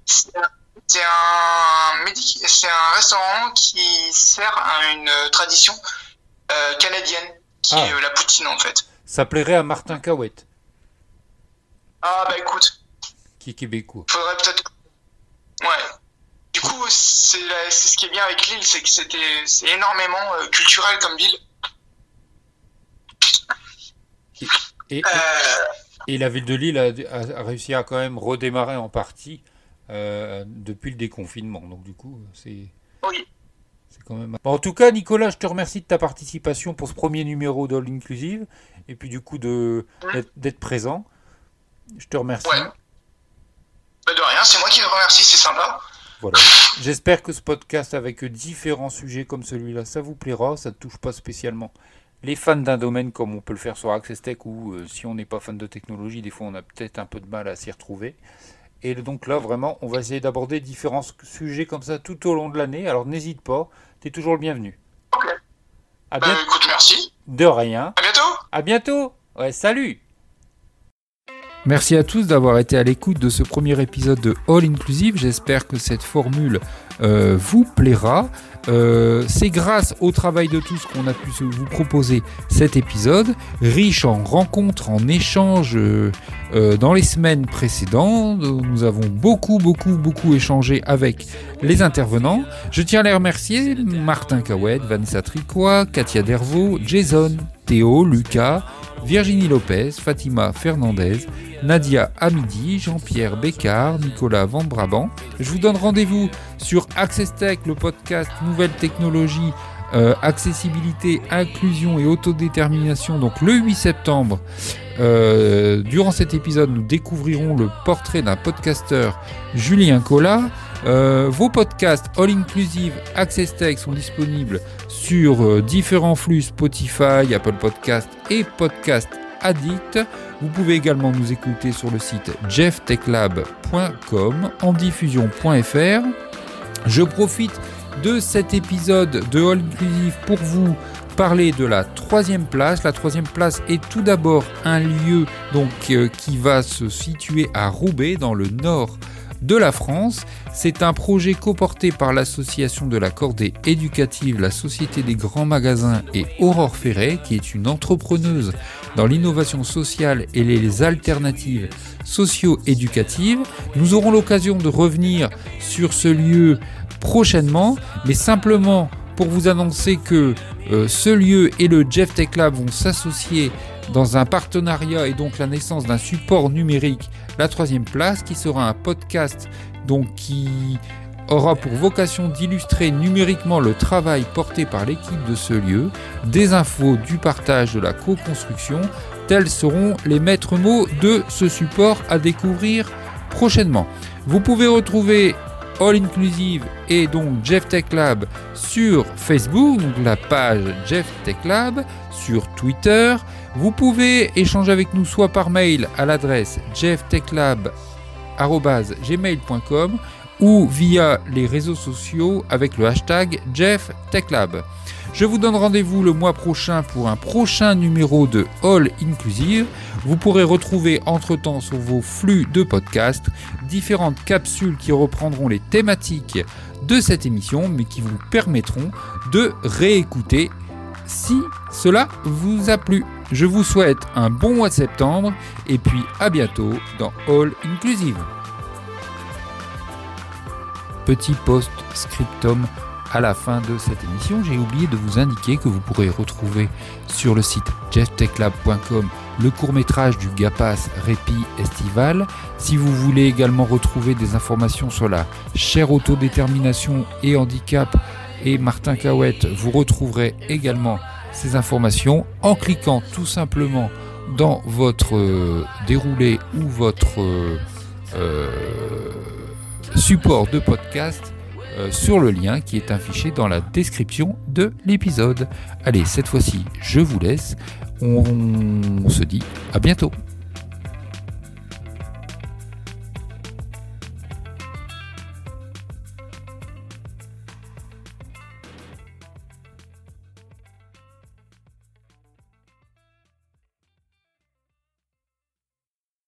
C'est un, c'est un restaurant qui sert à une tradition euh, canadienne, qui Ah. est euh, la poutine en fait. Ça plairait à Martin Cahouette, Ah bah écoute, qui est québécois. faudrait peut-être. Ouais. Du coup, c'est c'est ce qui est bien avec Lille, c'est que c'était c'est énormément euh, culturel comme ville. Et, Euh, et la ville de Lille a réussi à quand même redémarrer en partie euh, depuis le déconfinement. Donc du coup, c'est Oui. c'est quand même. En tout cas, Nicolas, je te remercie de ta participation pour ce premier numéro d'All Inclusive et puis du coup de d'être- d'être présent. Je te remercie. Bah de rien, c'est moi qui te remercie, c'est sympa. Voilà. J'espère que ce podcast avec différents sujets comme celui-là, ça vous plaira. Ça ne touche pas spécialement les fans d'un domaine comme on peut le faire sur Access Tech ou euh, si on n'est pas fan de technologie, des fois on a peut-être un peu de mal à s'y retrouver. Et donc là, vraiment, on va essayer d'aborder différents sujets comme ça tout au long de l'année. Alors n'hésite pas, tu es toujours le bienvenu. À Bah écoute, merci. De rien. À bientôt. À bientôt. Ouais, salut. Merci à tous d'avoir été à l'écoute de ce premier épisode de All Inclusive. J'espère que cette formule euh, vous plaira. Euh, C'est grâce au travail de tous qu'on a pu vous proposer cet épisode, riche en rencontres, en échanges euh, dans les semaines précédentes. Nous avons beaucoup, beaucoup, beaucoup échangé avec les intervenants. Je tiens à les remercier Martin Cahouette, Vanessa Tricois, Katia Dervaux, Jason, Théo, Lucas, Virginie Lopez, Fatima Fernandez, Nadia Hamidi, Jean-Pierre Bécard, Nicolas Van Brabant. Je vous donne rendez-vous sur Access Tech, le podcast Nouvelles Technologies, euh, accessibilité, inclusion et autodétermination, donc le 8 septembre. Euh, durant cet épisode, nous découvrirons le portrait d'un podcasteur, Julien Collat. Euh, vos podcasts All Inclusive Access Tech sont disponibles sur euh, différents flux Spotify, Apple Podcast et Podcast Addict. Vous pouvez également nous écouter sur le site jefftechlab.com en diffusion.fr. Je profite de cet épisode de All Inclusive pour vous parler de la troisième place. La troisième place est tout d'abord un lieu donc, euh, qui va se situer à Roubaix dans le nord de la France. C'est un projet coporté par l'association de la cordée éducative, la Société des grands magasins et Aurore Ferret, qui est une entrepreneuse dans l'innovation sociale et les alternatives socio-éducatives. Nous aurons l'occasion de revenir sur ce lieu prochainement, mais simplement pour vous annoncer que euh, ce lieu et le Jeff Tech Lab vont s'associer dans un partenariat et donc la naissance d'un support numérique, la troisième place, qui sera un podcast donc qui aura pour vocation d'illustrer numériquement le travail porté par l'équipe de ce lieu, des infos, du partage, de la co-construction, tels seront les maîtres mots de ce support à découvrir prochainement. Vous pouvez retrouver All Inclusive et donc Jeff Tech Lab sur Facebook, donc la page Jeff Tech Lab, sur Twitter. Vous pouvez échanger avec nous soit par mail à l'adresse jefftechlab.gmail.com ou via les réseaux sociaux avec le hashtag Jeff Tech Lab. Je vous donne rendez-vous le mois prochain pour un prochain numéro de All Inclusive. Vous pourrez retrouver entre-temps sur vos flux de podcasts différentes capsules qui reprendront les thématiques de cette émission, mais qui vous permettront de réécouter si cela vous a plu. Je vous souhaite un bon mois de septembre et puis à bientôt dans All Inclusive. Petit post-scriptum à la fin de cette émission, j'ai oublié de vous indiquer que vous pourrez retrouver sur le site jefftechlab.com le court-métrage du GAPAS Répit Estival. Si vous voulez également retrouver des informations sur la chère autodétermination et handicap et Martin Cahouette, vous retrouverez également ces informations en cliquant tout simplement dans votre euh, déroulé ou votre euh, euh, support de podcast sur le lien qui est affiché dans la description de l'épisode. Allez, cette fois-ci, je vous laisse. On se dit à bientôt.